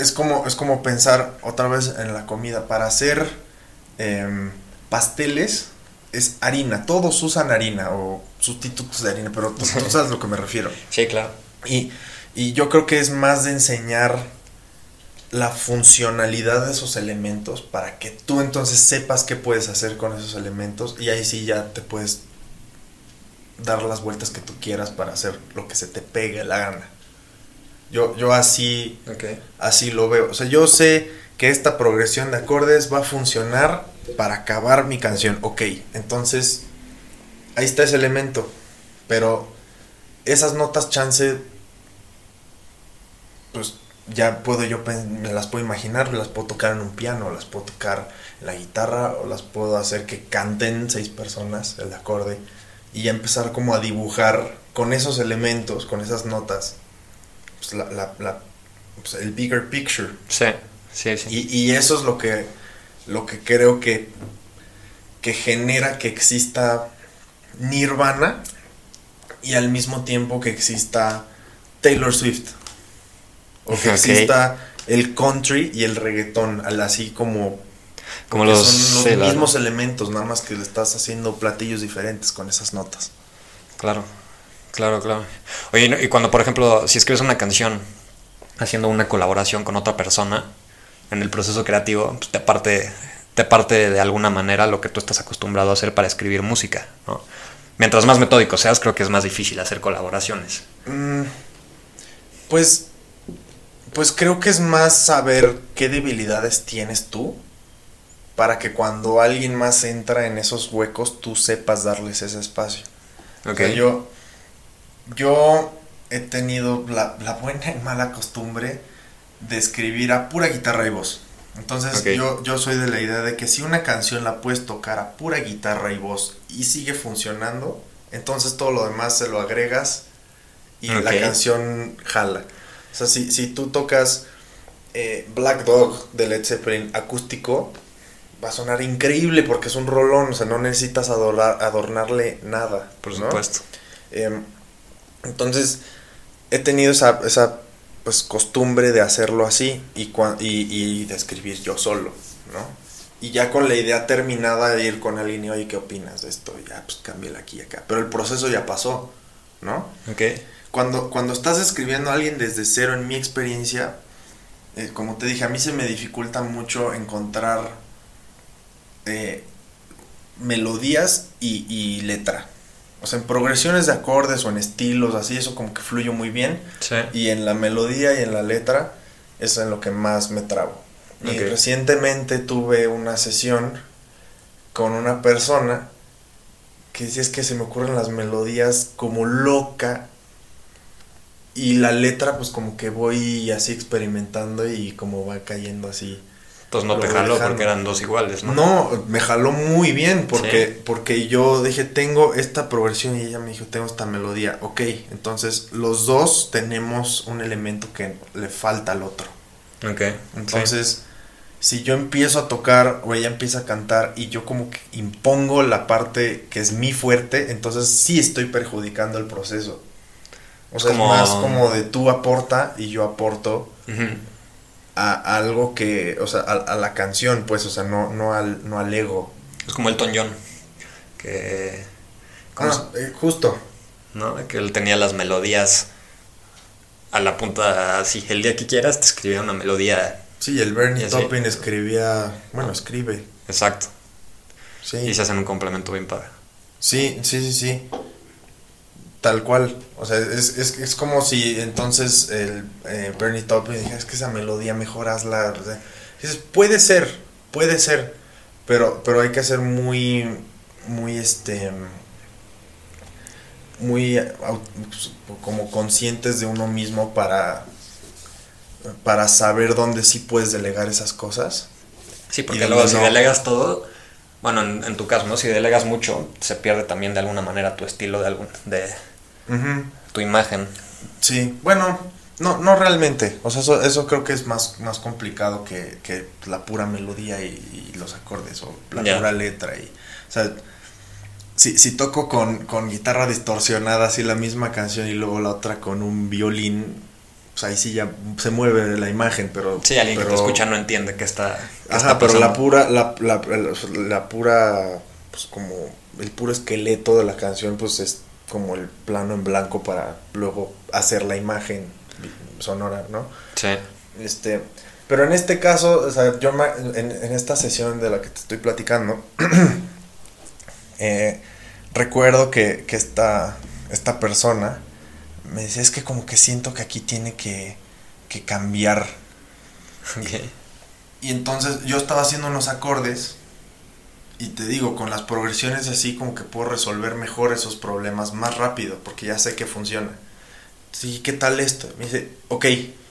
es como, es como pensar otra vez en la comida. Para hacer em, pasteles es harina. Todos usan harina o sustitutos de harina, pero tú, tú *laughs* sabes a lo que me refiero. Sí, claro. Y, y yo creo que es más de enseñar la funcionalidad de esos elementos para que tú entonces sepas qué puedes hacer con esos elementos y ahí sí ya te puedes dar las vueltas que tú quieras para hacer lo que se te pegue la gana. Yo, yo así, así lo veo. O sea, yo sé que esta progresión de acordes va a funcionar para acabar mi canción. Ok, entonces ahí está ese elemento. Pero esas notas chance, pues ya puedo yo, me las puedo imaginar, las puedo tocar en un piano, las puedo tocar en la guitarra o las puedo hacer que canten seis personas el acorde y ya empezar como a dibujar con esos elementos, con esas notas, pues la, la, pues el bigger picture. Sí, sí, sí. Y, y, eso es lo que, lo que creo que, que genera que exista Nirvana y al mismo tiempo que exista Taylor Swift. O que exista el country y el reggaetón, así como como los, son los mismos elementos, nada más que le estás haciendo platillos diferentes con esas notas. Claro, claro, claro. Oye, y cuando, por ejemplo, si escribes una canción haciendo una colaboración con otra persona en el proceso creativo, pues te parte, te parte de alguna manera lo que tú estás acostumbrado a hacer para escribir música, ¿no? Mientras más metódico seas, creo que es más difícil hacer colaboraciones. Mm, pues, pues creo que es más saber qué debilidades tienes tú para que cuando alguien más entra en esos huecos tú sepas darles ese espacio. Okay. yo, yo he tenido la, buena y mala costumbre de escribir a pura guitarra y voz. Entonces yo, yo soy de la idea de que si una canción la puedes tocar a pura guitarra y voz y sigue funcionando, entonces todo lo demás se lo agregas y la canción jala. O sea, si, si tú tocas eh, Black Dog de Led Zeppelin acústico, va a sonar increíble porque es un rolón, o sea, no necesitas adornarle nada. Por supuesto. Em, entonces, he tenido esa, esa pues, costumbre de hacerlo así y, y, de escribir yo solo, ¿no? Y ya con la idea terminada de ir con alguien y, oye, ¿qué opinas de esto? Ya, pues cámbiala aquí y acá. Pero el proceso ya pasó, ¿no? Ok. Cuando, cuando estás escribiendo a alguien desde cero, en mi experiencia, eh, como te dije, a mí se me dificulta mucho encontrar eh, melodías y, letra. O sea, en progresiones de acordes o en estilos, así, eso como que fluye muy bien. Y en la melodía y en la letra es en lo que más me trabo. Y recientemente tuve una sesión con una persona que decía es que se me ocurren las melodías como loca y la letra pues como que voy así experimentando y como va cayendo así entonces no te jaló porque eran dos iguales, ¿no? No, me jaló muy bien porque, porque yo dije, tengo esta progresión y ella me dijo, tengo esta melodía. Ok, entonces los dos tenemos un elemento que le falta al otro. Ok. Entonces, si yo empiezo a tocar o ella empieza a cantar y yo como que impongo la parte que es mi fuerte, entonces sí estoy perjudicando el proceso. O sea, es más como de tú aporta y yo aporto a algo que, o sea, a, la canción, pues, o sea, no, no, al, no al ego. Es como el John, que... Ah, eh, justo. ¿No? Que él tenía las melodías a la punta, así, el día que quieras te escribía una melodía. Sí, el Bernie Taupin escribía, bueno, escribe. Exacto. Sí. Y se hacen un complemento bien padre. Sí, sí, sí, sí. Tal cual. O sea, es, es, es como si entonces el eh, Bernie Taupin dijera, es que esa melodía mejor hazla. dices, puede ser, puede ser. Pero, pero hay que ser muy, muy este muy como conscientes de uno mismo para para saber dónde sí puedes delegar esas cosas. Sí, porque luego si delegas todo, bueno, en, tu caso, ¿no? Si delegas mucho, se pierde también de alguna manera tu estilo de algún de tu imagen. Sí, bueno, no, no realmente. O sea, eso, eso creo que es más, más complicado que, que la pura melodía y, los acordes o la pura letra. Y, o sea, si, si toco con, con, guitarra distorsionada, así la misma canción y luego la otra con un violín, pues ahí sí ya se mueve la imagen, pero... Sí, alguien que te escucha no entiende que está... ajá, pero la pura, la, la, la pura, pues como el puro esqueleto de la canción, pues es como el plano en blanco para luego hacer la imagen sonora, ¿no? Sí. Este, pero en este caso, o sea, yo en, esta sesión de la que te estoy platicando, *clears throat* eh, recuerdo que, que esta, esta persona me decía, es que como que siento que aquí tiene que, que cambiar. Y entonces yo estaba haciendo unos acordes y te digo, con las progresiones así como que puedo resolver mejor esos problemas más rápido porque ya sé que funciona. Sí, ¿qué tal esto? Me dice, ok,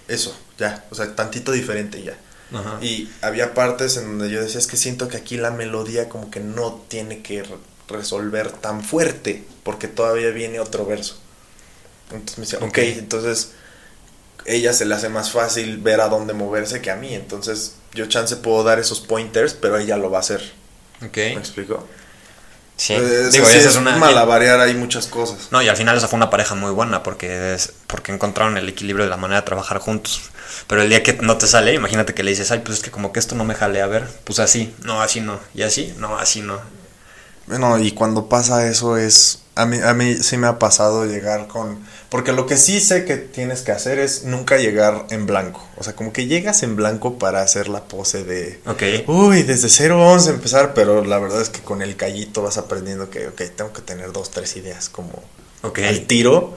eso, ya, o sea, tantito diferente ya. Ajá. Y había partes en donde yo decía, es que siento que aquí la melodía como que no tiene que re- resolver tan fuerte, porque todavía viene otro verso. Entonces me decía, ok, Ok. entonces ella se le hace más fácil ver a dónde moverse que a mí, entonces yo chance puedo dar esos pointers, pero ella lo va a hacer. Ok. ¿Me explico? Sí. Eh, Digo, sí, es es una. malabarear hay muchas cosas. No, y al final esa fue una pareja muy buena porque, es, porque encontraron el equilibrio de la manera de trabajar juntos. Pero el día que no te sale, imagínate que le dices, ay, pues es que como que esto no me jale, a ver, pues así, no, así no, y así, no, así no. Bueno, y cuando pasa eso es... A mí, a mí sí me ha pasado llegar con... Porque lo que sí sé que tienes que hacer es nunca llegar en blanco. O sea, como que llegas en blanco para hacer la pose de... Ok. Uy, desde cero vamos a empezar, pero la verdad es que con el callito vas aprendiendo que, ok, tengo que tener dos, tres ideas como Ok. al tiro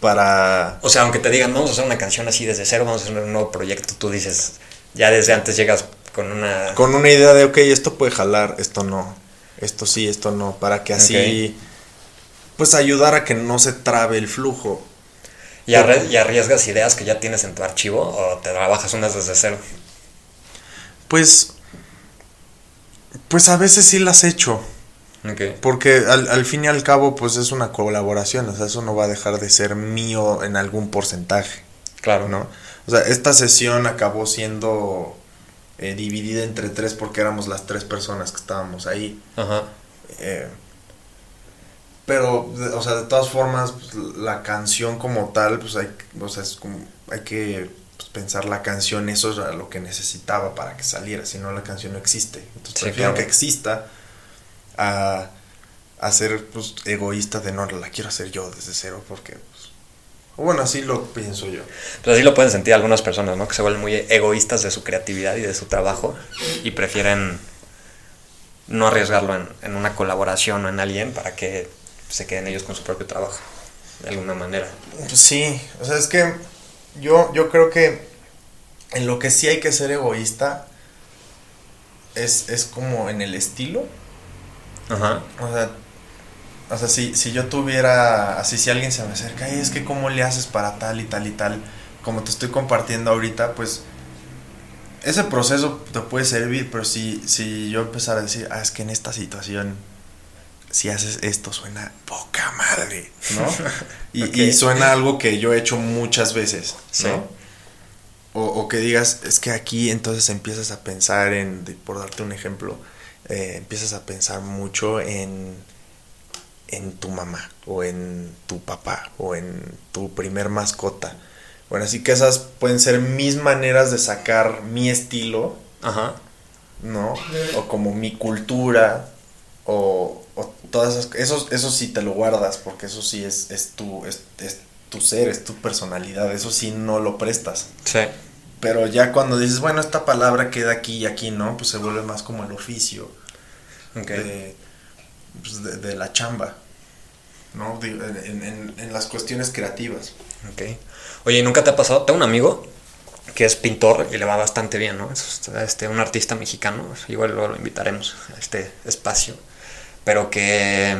para... O sea, aunque te digan, vamos a hacer una canción así desde cero, vamos a hacer un nuevo proyecto, tú dices, ya desde antes llegas con una... Con una idea de, ok, esto puede jalar, esto no, esto sí, esto no, para que así... Pues ayudar a que no se trabe el flujo. Y, arriesgas ideas que ya tienes en tu archivo o te trabajas unas desde cero. Pues. Pues a veces sí las he hecho. Ok. Porque al, al fin y al cabo, pues es una colaboración. O sea, eso no va a dejar de ser mío en algún porcentaje. Claro. ¿No? O sea, esta sesión acabó siendo eh, dividida entre tres porque éramos las tres personas que estábamos ahí. Ajá. Eh, pero, o sea, de todas formas, pues, la canción como tal, pues hay, o sea, es como, hay que pues, pensar la canción, eso es lo que necesitaba para que saliera, si no la canción no existe. Entonces Sí, prefiero claro. que exista a, a ser pues, egoísta de no, la quiero hacer yo desde cero, porque, pues, bueno, así lo pienso yo. Pues así lo pueden sentir algunas personas, ¿no? Que se vuelven muy egoístas de su creatividad y de su trabajo y prefieren no arriesgarlo en, en una colaboración o en alguien para que se queden ellos con su propio trabajo, de alguna manera. Pues sí, o sea, es que yo, yo creo que en lo que sí hay que ser egoísta es, es como en el estilo. Ajá. O sea, o sea si, si yo tuviera, así si alguien se me acerca, "Ay, es que cómo le haces para tal y tal y tal, como te estoy compartiendo ahorita, pues ese proceso te puede servir, pero si, si yo empezara a decir, ah, es que en esta situación, si haces esto suena poca madre, ¿no? *laughs* Y, suena algo que yo he hecho muchas veces, Sí. ¿no? O, o que digas, es que aquí entonces empiezas a pensar en, por darte un ejemplo, eh, empiezas a pensar mucho en, en tu mamá, o en tu papá, o en tu primer mascota. Bueno, así que esas pueden ser mis maneras de sacar mi estilo, Ajá. ¿no? O como mi cultura, o todas esas, eso, eso sí te lo guardas, porque eso sí es, es, tu, es, es tu ser, es tu personalidad, eso sí no lo prestas. Sí. Pero ya cuando dices, bueno, esta palabra queda aquí y aquí, ¿no? Pues se vuelve más como el oficio Ok. de, pues, de, de la chamba, ¿no? En, en- en las cuestiones creativas. Ok. Oye, ¿y nunca te ha pasado? Tengo un amigo que es pintor y le va bastante bien, ¿no? Es este, un artista mexicano, igual luego lo invitaremos a este espacio, pero que,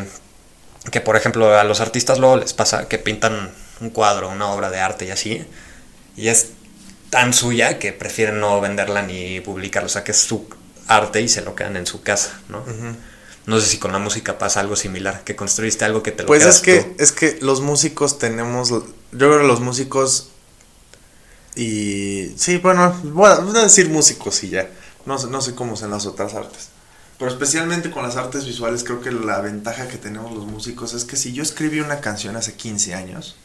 que, por ejemplo, a los artistas luego les pasa que pintan un cuadro, una obra de arte y así, y es tan suya que prefieren no venderla ni publicarla, o sea, que es su arte y se lo quedan en su casa, ¿no? No sé si con la música pasa algo similar, que construiste algo que te lo Pues quedas es que, tú. es que los músicos tenemos, yo creo que los músicos y sí, bueno, voy a, voy a decir músicos y ya, no, no sé cómo son las otras artes. Pero especialmente con las artes visuales creo que la ventaja que tenemos los músicos es que si yo escribí una canción hace 15 años,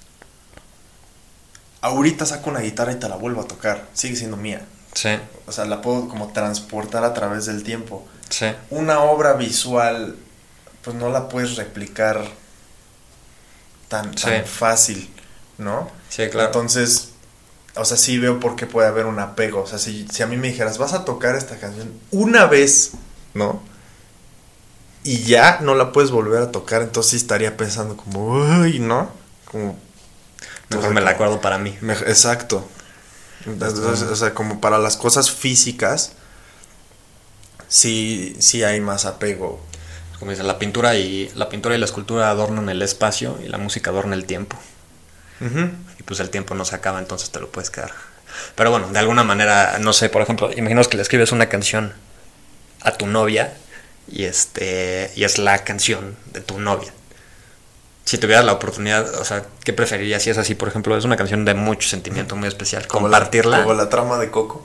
ahorita saco una guitarra y te la vuelvo a tocar, sigue siendo mía. Sí, O sea, la puedo como transportar a través del tiempo. sí. Una obra visual, pues no la puedes replicar tan, tan fácil, ¿no? Sí, claro. Entonces, o sea, sí veo por qué puede haber un apego. O sea, si, si a mí me dijeras, vas a tocar esta canción una vez, ¿no? Y ya no la puedes volver a tocar, entonces sí estaría pensando como, uy, ¿no? Como... Mejor me la acuerdo para mí. Me- exacto. Entonces, o sea, como para las cosas físicas, sí, sí hay más apego. Como dice, la pintura y la pintura y la escultura adornan el espacio y la música adorna el tiempo. Y pues el tiempo no se acaba, entonces te lo puedes quedar. Pero bueno, de alguna manera, no sé, por ejemplo, imaginaos que le escribes una canción a tu novia y este y es la canción de tu novia. Si tuvieras la oportunidad, o sea, ¿qué preferirías si es así? Por ejemplo, es una canción de mucho sentimiento, muy especial. Como Compartirla. La, como la trama de Coco.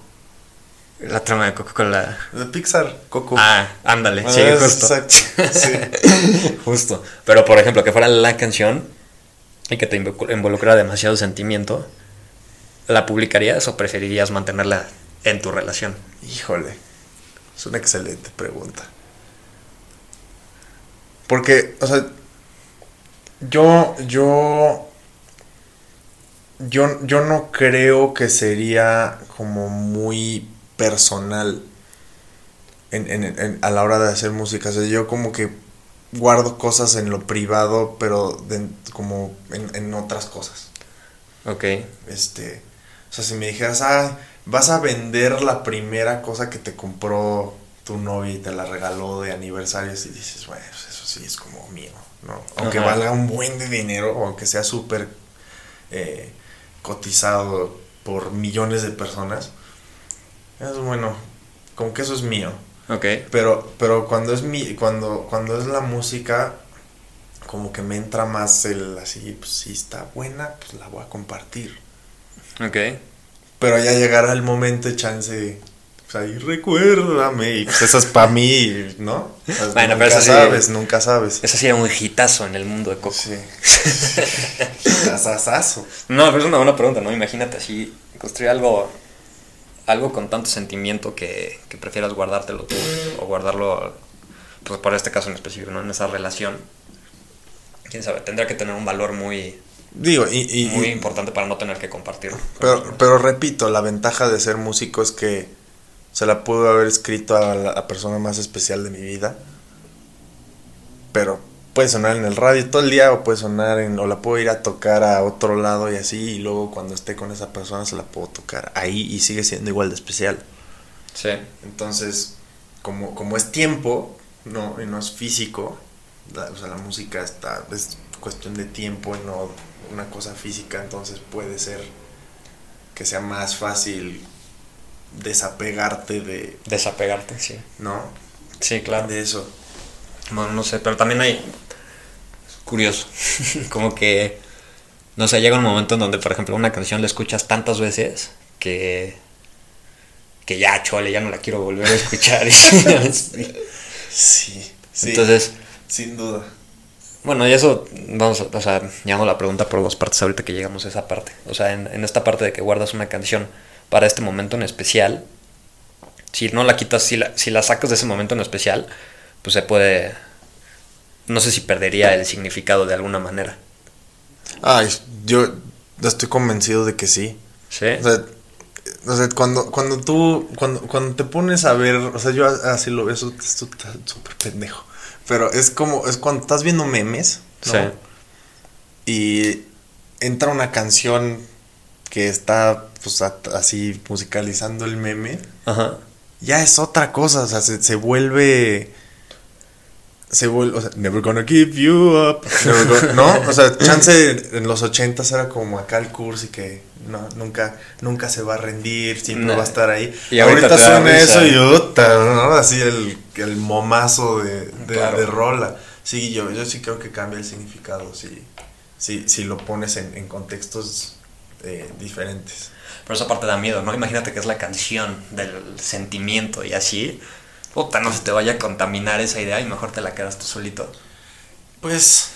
La trama de Coco con la... De Pixar, Coco. Ah, ándale, sí, Ah, justo. exacto, sí. *laughs* justo. Pero, por ejemplo, que fuera la canción y que te involucra involucrara demasiado sentimiento, ¿la publicarías o preferirías mantenerla en tu relación? Híjole, es una excelente pregunta. Porque, o sea, yo, yo, yo, yo no creo que sería como muy personal en, en- en- a la hora de hacer música. O sea, yo como que guardo cosas en lo privado, pero de- como en, en otras cosas. Ok. Este, o sea, si me dijeras, ah, vas a vender la primera cosa que te compró tu novia y te la regaló de aniversario, y dices, bueno, pues eso sí es como mío, ¿no? Aunque Ajá. valga un buen de dinero, o aunque sea súper eh, cotizado por millones de personas, es bueno, como que eso es mío. Ok. Pero, pero cuando es mi, cuando, cuando es la música, como que me entra más el así, pues si está buena, pues la voy a compartir. Ok. Pero ya llegará el momento y chance, pues ahí recuérdame, y pues eso es para mí, ¿no? O sea, Bueno, nunca pero eso sí- sabes, nunca sabes. Eso sí era un hitazo en el mundo de Coco. Sí. *laughs* Casazazo. No, pero es una buena pregunta, ¿no? Imagínate así, construir algo, algo con tanto sentimiento que, que prefieras guardártelo tú o guardarlo, pues por este caso en específico, ¿no? En esa relación. Quién sabe, tendría que tener un valor muy, Digo, y, y- muy y- importante para no tener que compartirlo. pero, pero repito, la ventaja de ser músico es que se la puedo haber escrito a la persona más especial de mi vida. Pero puede sonar en el radio todo el día o puede sonar en, o la puedo ir a tocar a otro lado y así, y luego cuando esté con esa persona se la puedo tocar ahí y sigue siendo igual de especial. Sí, Entonces, como, como es tiempo, no, y no es físico, la, o sea, la música está, es cuestión de tiempo y no una cosa física, entonces puede ser que sea más fácil desapegarte de, desapegarte, sí. ¿no? Sí, claro. De eso. Bueno, no sé, pero también hay. Curioso. *laughs* Como que. No sé, llega un momento en donde, por ejemplo, una canción la escuchas tantas veces que. que ya, chole, ya no la quiero volver a escuchar. *laughs* Sí, sí, Entonces, sin duda. Bueno, y eso, vamos, a- o sea, llamo la pregunta por dos partes ahorita que llegamos a esa parte. O sea, en, en esta parte de que guardas una canción para este momento en especial, si no la quitas, si la, si la sacas de ese momento en especial, pues se puede, no sé si perdería el significado de alguna manera. Ay, yo estoy convencido de que sí. ¿Sí? O sea, o sea, cuando, cuando tú, cuando, cuando te pones a ver, o sea, yo así lo veo, eso está súper pendejo. Pero es como, es cuando estás viendo memes, ¿no? Sí. Y entra una canción que está, pues, así musicalizando el meme, Ajá. ya es otra cosa, o sea, se, se vuelve... Se vuelve, o sea, never gonna give you up. gonna- ¿No? O sea, chance en los ochentas era como acá el cursi que no, nunca, nunca se va a rendir, siempre Nah. va a estar ahí. Y Y ahorita ahorita, suena eso y puta, ¿no? Así el, el momazo de, de, Claro. de rola. Sí, yo, yo sí creo que cambia el significado si, si, si lo pones en, en contextos eh, diferentes. Pero esa parte da miedo, ¿no? Imagínate que es la canción del sentimiento y así. Puta, no se te vaya a contaminar esa idea y mejor te la quedas tú solito. Pues,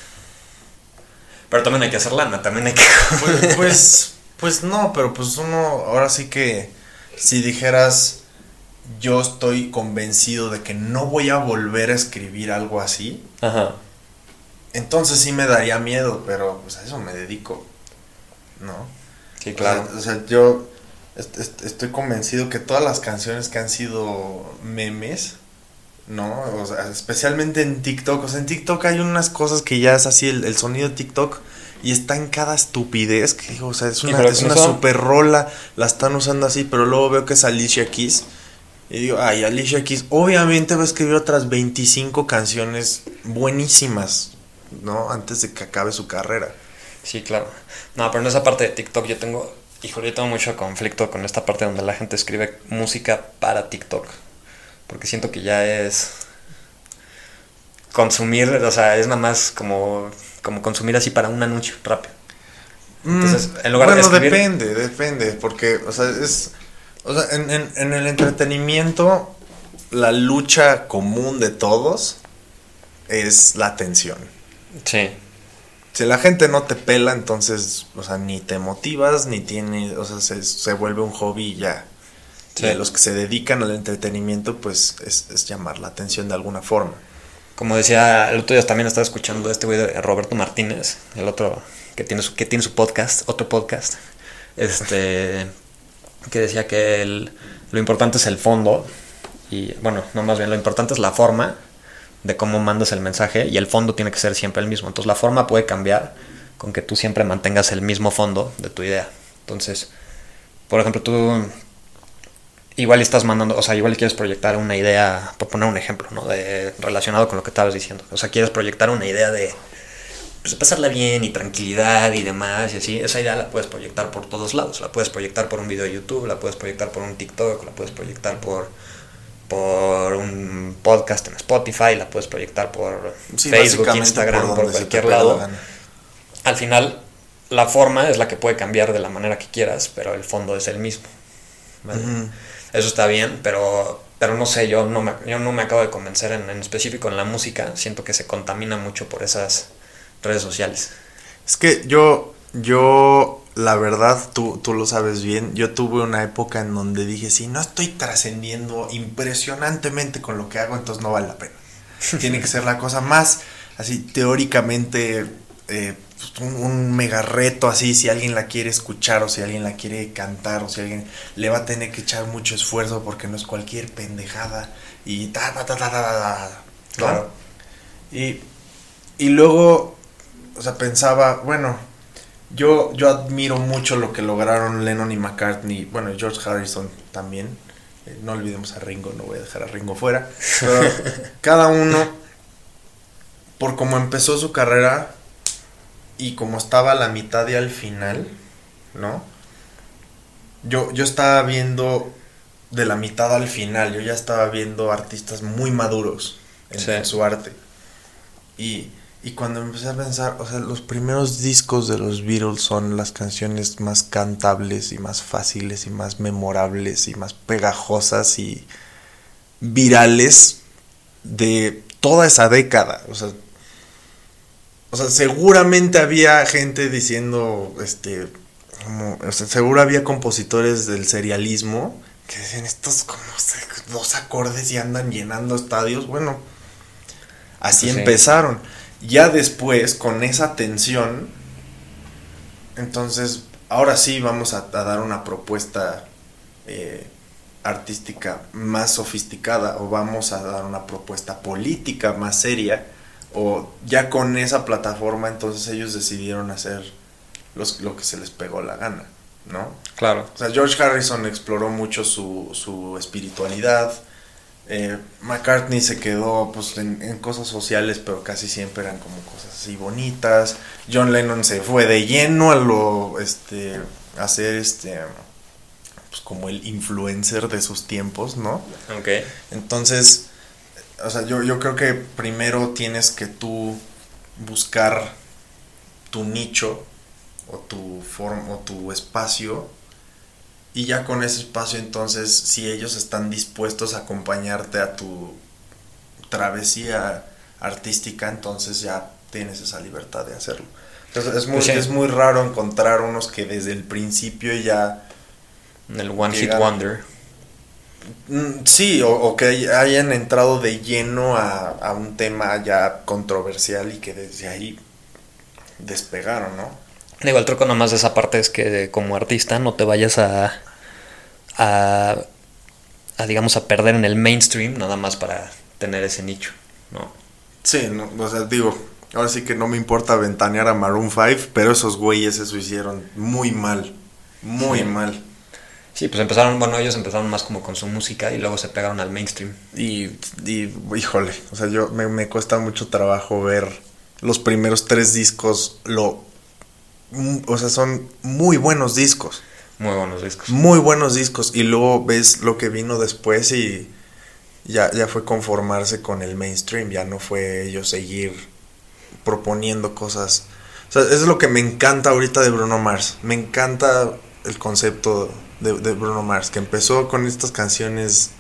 Pero también hay que hacer lana, también hay que... *laughs* pues, pues, pues no, pero pues uno, ahora sí que si dijeras, yo estoy convencido de que no voy a volver a escribir algo así, Ajá. entonces sí me daría miedo, pero pues a eso me dedico, ¿no? Sí, O claro. sea, o sea, yo estoy convencido que todas las canciones que han sido memes, ¿no? O sea, especialmente en TikTok. O sea, en TikTok hay unas cosas que ya es así, el, el sonido de TikTok. Y está en cada estupidez que digo, o sea, es una, es con una eso- super rola, la están usando así, pero luego veo que es Alicia Keys Y digo, ay, Alicia Keys obviamente va a escribir otras 25 canciones buenísimas, ¿no? Antes de que acabe su carrera. Sí, claro. No, pero en esa parte de TikTok yo tengo, híjole, yo tengo mucho conflicto con esta parte donde la gente escribe música para TikTok. Porque siento que ya es consumir, o sea, es nada más como, como consumir así para un anuncio rápido. Entonces, en lugar bueno, de depende, depende, porque, o sea, es, o sea, en, en, en el entretenimiento, la lucha común de todos es la atención. Sí. Si la gente no te pela, entonces, o sea, ni te motivas, ni tiene, o sea, se, se vuelve un hobby y ya. Sí. Y los que se dedican al entretenimiento, pues es, es, llamar la atención de alguna forma. Como decía, el otro día también estaba escuchando este güey de Roberto Martínez, el otro que tiene su, que tiene su podcast, otro podcast, este, *laughs* que decía que el, lo importante es el fondo, y bueno, no más bien, lo importante es la forma de cómo mandas el mensaje y el fondo tiene que ser siempre el mismo. Entonces la forma puede cambiar con que tú siempre mantengas el mismo fondo de tu idea. Entonces, por ejemplo, tú igual estás mandando, o sea, igual quieres proyectar una idea, por poner un ejemplo, ¿no? De, relacionado con lo que estabas diciendo. O sea, quieres proyectar una idea de pues, pasarla bien y tranquilidad y demás y así. Esa idea la puedes proyectar por todos lados. La puedes proyectar por un video de YouTube, la puedes proyectar por un TikTok, la puedes proyectar por por un podcast en Spotify, la puedes proyectar por Facebook, Instagram, por, cualquier lado. Al final, la forma es la que puede cambiar de la manera que quieras, pero el fondo es el mismo. Eso está bien, pero, pero no sé, yo no, me, yo no me acabo de convencer en, en específico en la música. Siento que se contamina mucho por esas redes sociales. Es que yo, yo la verdad, tú, tú lo sabes bien, yo tuve una época en donde dije, si no estoy trascendiendo impresionantemente con lo que hago, entonces no vale la pena. *laughs* Tiene que ser la cosa más, así, teóricamente, eh, un, un, mega reto, así, si alguien la quiere escuchar o si alguien la quiere cantar o si alguien le va a tener que echar mucho esfuerzo porque no es cualquier pendejada y ta, ta, ta, ta, ta, ta, Claro. Y, y luego, o sea, pensaba, bueno, yo, yo admiro mucho lo que lograron Lennon y McCartney, bueno, George Harrison también. Eh, no olvidemos a Ringo, no voy a dejar a Ringo fuera. Pero *laughs* cada uno, por cómo empezó su carrera y como estaba a la mitad y al final, ¿no? Yo, yo estaba viendo de la mitad al final, yo ya estaba viendo artistas muy maduros en, sí. en su arte. Y y cuando empecé a pensar, o sea, los primeros discos de los Beatles son las canciones más cantables y más fáciles y más memorables y más pegajosas y virales de toda esa década. O sea, o sea seguramente había gente diciendo, este, como, o sea, seguro había compositores del serialismo que decían estos como dos acordes y andan llenando estadios. Bueno, así sí. empezaron ya después, con esa tensión, entonces, ahora sí vamos a, a dar una propuesta eh, artística más sofisticada o vamos a dar una propuesta política más seria o ya con esa plataforma entonces ellos decidieron hacer los, lo que se les pegó la gana, ¿no? Claro. O sea, George Harrison exploró mucho su, su espiritualidad, eh, McCartney se quedó pues en, en, cosas sociales, pero casi siempre eran como cosas así bonitas. John Lennon se fue de lleno a lo este hacer este pues como el influencer de sus tiempos, ¿no? Ok. Entonces, o sea, yo, yo creo que primero tienes que tú buscar tu nicho o tu forma o tu espacio y ya con ese espacio entonces, si ellos están dispuestos a acompañarte a tu travesía artística, entonces ya tienes esa libertad de hacerlo. Entonces es muy, pues sí. es muy raro encontrar unos que desde el principio ya... El One Hit Wonder. Mm, sí, o, o, que hayan entrado de lleno a, a, un tema ya controversial y que desde ahí despegaron, ¿no? Digo, el truco nomás de esa parte es que como artista no te vayas a, a, a, digamos, a perder en el mainstream nada más para tener ese nicho, ¿no? Sí, no, o sea, digo, ahora sí que no me importa ventanear a Maroon 5, pero esos güeyes eso hicieron muy mal, muy sí. mal. Sí, pues empezaron, bueno, ellos empezaron más como con su música y luego se pegaron al mainstream. Y, y híjole, o sea, yo me, me cuesta mucho trabajo ver los primeros tres discos, lo, o sea, son muy buenos discos. Muy buenos discos. Muy buenos discos. Y luego ves lo que vino después y ya, ya fue conformarse con el mainstream, ya no fue ellos seguir proponiendo cosas. O sea, es lo que me encanta ahorita de Bruno Mars. Me encanta el concepto de, de Bruno Mars, que empezó con estas canciones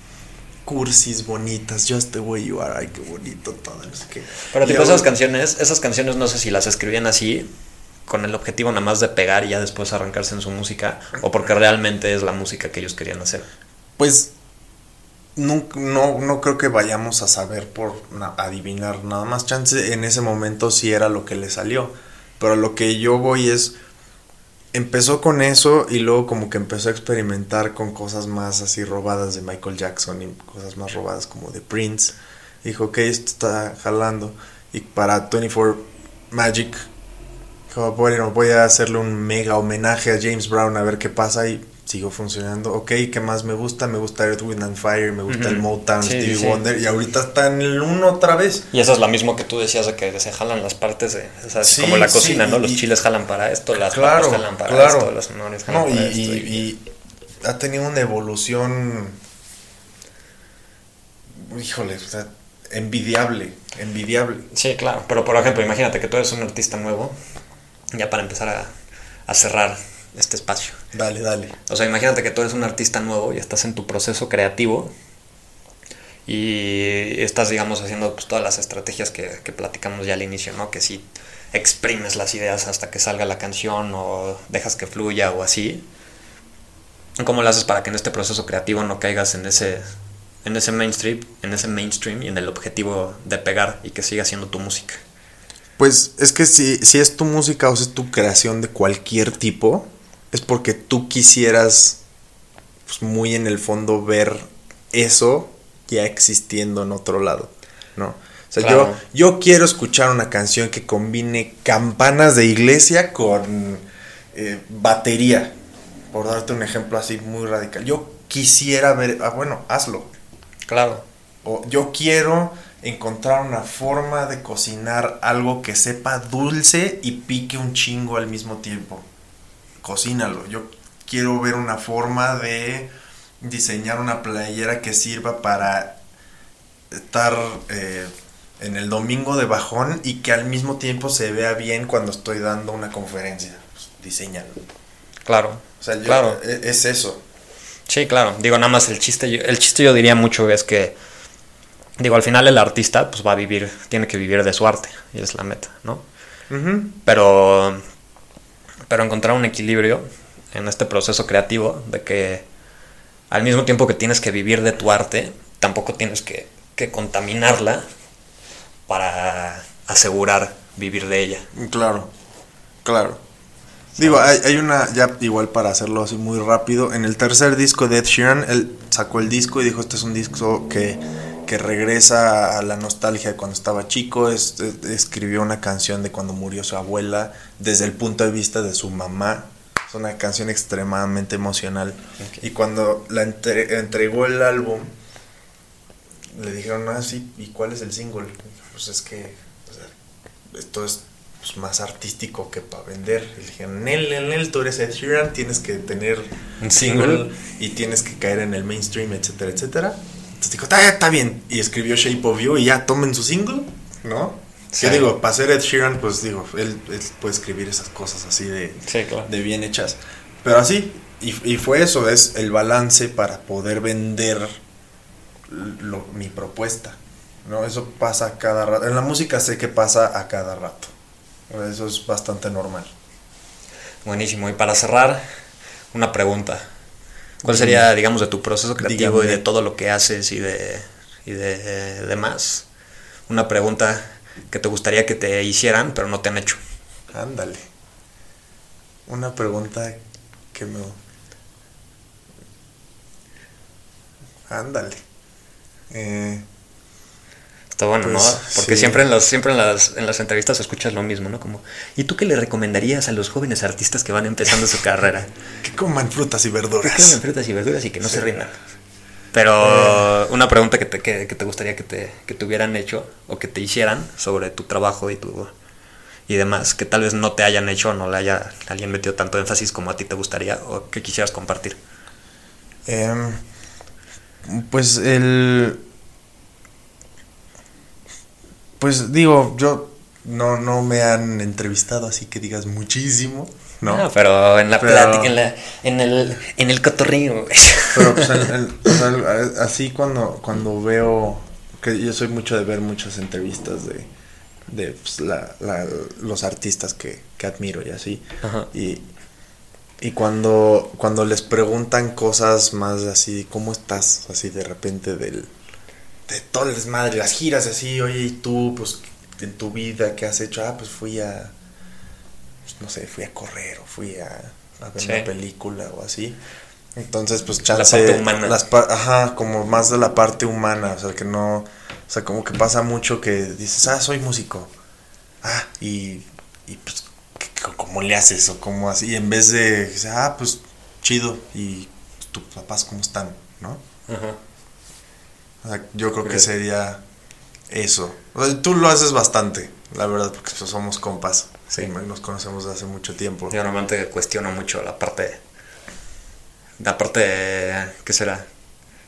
cursis, bonitas, Just the way you are, ay, qué bonito todo, sé qué. Pero tipo esas canciones, esas canciones no sé si las escribían así, con el objetivo nada más de pegar y ya después arrancarse en su música, o porque realmente es la música que ellos querían hacer. Pues no, no, creo que vayamos a saber por na- adivinar nada más. Chance en ese momento sí era lo que le salió. Pero lo que yo voy es. Empezó con eso y luego como que empezó a experimentar con cosas más así robadas de Michael Jackson y cosas más robadas como de Prince. Dijo, ok, esto está jalando. Y para 24 Magic, bueno, voy a hacerle un mega homenaje a James Brown a ver qué pasa y siguió funcionando. Ok, ¿qué más me gusta? Me gusta Earth, Wind and Fire, me gusta el. Motown, Sí, Stevie sí. Wonder y ahorita está en el uno otra vez. Y eso es lo mismo que tú decías de que se jalan las partes de, o sea, Sí, como la cocina, ¿no? Los y- chiles jalan para esto, las Claro, papas jalan para claro. esto, las zanahorias jalan No, y, para esto. y- y- y ha tenido una evolución, híjole, o sea, envidiable, envidiable. Sí, claro, pero por ejemplo, imagínate que tú eres un artista nuevo, ya para empezar a, a cerrar este espacio. Dale, dale. O sea, imagínate que tú eres un artista nuevo y estás en tu proceso creativo y estás, digamos, haciendo pues, todas las estrategias que, que platicamos ya al inicio, ¿no? Que si exprimes las ideas hasta que salga la canción o dejas que fluya o así. ¿Cómo lo haces para que en este proceso creativo no caigas en ese, en ese mainstream, en ese mainstream y en el objetivo de pegar y que siga siendo tu música? Pues es que si, si es tu música o si es tu creación de cualquier tipo, es porque tú quisieras pues, muy en el fondo ver eso ya existiendo en otro lado, ¿no? O sea, Claro. yo, yo quiero escuchar una canción que combine campanas de iglesia con eh, batería, por darte un ejemplo así muy radical. Yo quisiera ver, ah, bueno, hazlo. Claro. O yo quiero encontrar una forma de cocinar algo que sepa dulce y pique un chingo al mismo tiempo. Cocínalo. Yo quiero ver una forma de diseñar una playera que sirva para estar eh, en el domingo de bajón y que al mismo tiempo se vea bien cuando estoy dando una conferencia. Pues, diseñalo. Claro. O sea, yo- Claro. e- es eso. Sí, claro. Digo, nada más el chiste, yo- el chiste yo diría mucho es que, digo, al final el artista pues va a vivir, tiene que vivir de su arte y es la meta, ¿no? Pero, pero encontrar un equilibrio en este proceso creativo de que al mismo tiempo que tienes que vivir de tu arte, tampoco tienes que, que contaminarla para asegurar vivir de ella. Claro, claro. Digo, hay, hay una, ya igual para hacerlo así muy rápido, en el tercer disco de Ed Sheeran, él sacó el disco y dijo, este es un disco que, que regresa a la nostalgia de cuando estaba chico, es- es- escribió una canción de cuando murió su abuela desde el punto de vista de su mamá, es una canción extremadamente emocional. Y cuando la entre- entregó el álbum, le dijeron, ah, sí, ¿y cuál es el single? Pues es que o sea, esto es pues, más artístico que para vender. Y le dijeron, Nel, Nel, Nel, tú eres Ed Sheeran, tienes que tener Un single. y tienes que caer en el mainstream, etcétera, etcétera. Dijo, está, está bien. Y escribió Shape of You y ya tomen su single, ¿no? Sí. ¿Qué digo? Para ser Ed Sheeran, pues digo, él, él puede escribir esas cosas así de, Sí, claro. de bien hechas. Pero así, y, y fue eso, es el balance para poder vender lo- mi propuesta. ¿no? Eso pasa a cada rato. En la música sé que pasa a cada rato. Eso es bastante normal. Buenísimo. Y para cerrar, una pregunta. ¿Cuál sería, digamos, de tu proceso creativo y de todo lo que haces y de, y de eh, demás? Una pregunta que te gustaría que te hicieran, pero no te han hecho. Ándale. Una pregunta que me... Ándale. Eh, Está bueno, ¿no? Pues, Porque sí. siempre, en, los, siempre en, las, en las entrevistas escuchas lo mismo, ¿no? Como, ¿y tú qué le recomendarías a los jóvenes artistas que van empezando su carrera? *laughs* Que coman frutas y Que verduras. comen frutas y verduras y que no Sí. se rindan. Pero una pregunta que te, que, que te gustaría que te, que te hubieran hecho o que te hicieran sobre tu trabajo y tu y demás, que tal vez no te hayan hecho o no le haya alguien metido tanto énfasis como a ti te gustaría o que quisieras compartir. Em, pues el. Pues digo, yo no, no me han entrevistado así que digas muchísimo, ¿no? Ah, pero en la Pero- plática, en, la, en, el, en el cotorreo. Pero pues *laughs* el- el- así cuando, cuando veo, que yo soy mucho de ver muchas entrevistas de, de pues, la- la- los artistas que, que admiro y así. Ajá. Y, y cuando, cuando les preguntan cosas más así, ¿cómo estás? Así de repente del, de todo el desmadre, las giras así, oye, ¿y tú, pues, en tu vida, qué has hecho? Ah, pues fui a, pues, no sé, fui a correr o fui a, a ver Sí. una película o así. Entonces, pues La chance, parte humana. las pa- ajá, como más de la parte humana, o sea, que no, o sea, como que pasa mucho que dices, ah, soy músico. Ah, y, y pues, ¿qué- qué- ¿cómo le haces? O cómo así, y en vez de, ah, pues, chido, y tus papás, ¿cómo están? ¿No? Ajá. O sea, yo creo que sería eso. O sea, tú lo haces bastante, la verdad, porque pues, somos compas. Sí, nos conocemos desde hace mucho tiempo. Yo normalmente cuestiono mucho la parte, la parte, ¿qué será?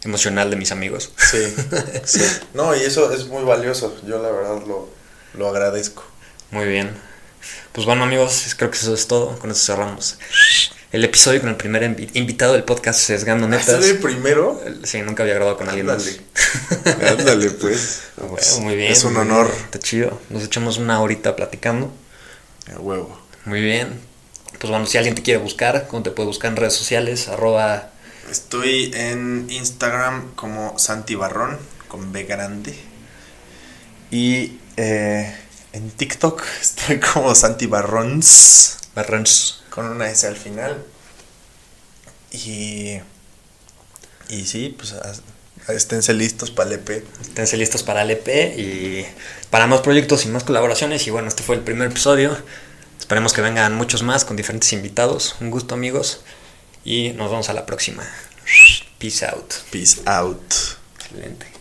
Emocional de mis amigos. Sí, *laughs* sí. No, y eso es muy valioso. Yo la verdad lo, lo agradezco. Muy bien. Pues bueno amigos, creo que eso es todo. Con eso cerramos el episodio con el primer invi- invitado del podcast Sesgando Netas. ¿Este de primero? Sí, nunca había grabado con alguien más. Ándale. *laughs* Ándale, pues. Bueno, muy bien. Es un honor. Está chido. Nos echamos una horita platicando. A huevo. Muy bien. Pues bueno, si alguien te quiere buscar, ¿cómo te puede buscar en redes sociales? Arroba Estoy en Instagram como Santi Barrón, con B grande. Y eh, en TikTok *laughs* estoy como Santi Barrons, Barrons. Con una S al final. Y, y sí, pues esténse listos para el EP. Esténse listos para el EP y para más proyectos y más colaboraciones. Y bueno, este fue el primer episodio. Esperemos que vengan muchos más con diferentes invitados. Un gusto amigos. Y nos vemos a la próxima. Peace out. Peace out. Excelente.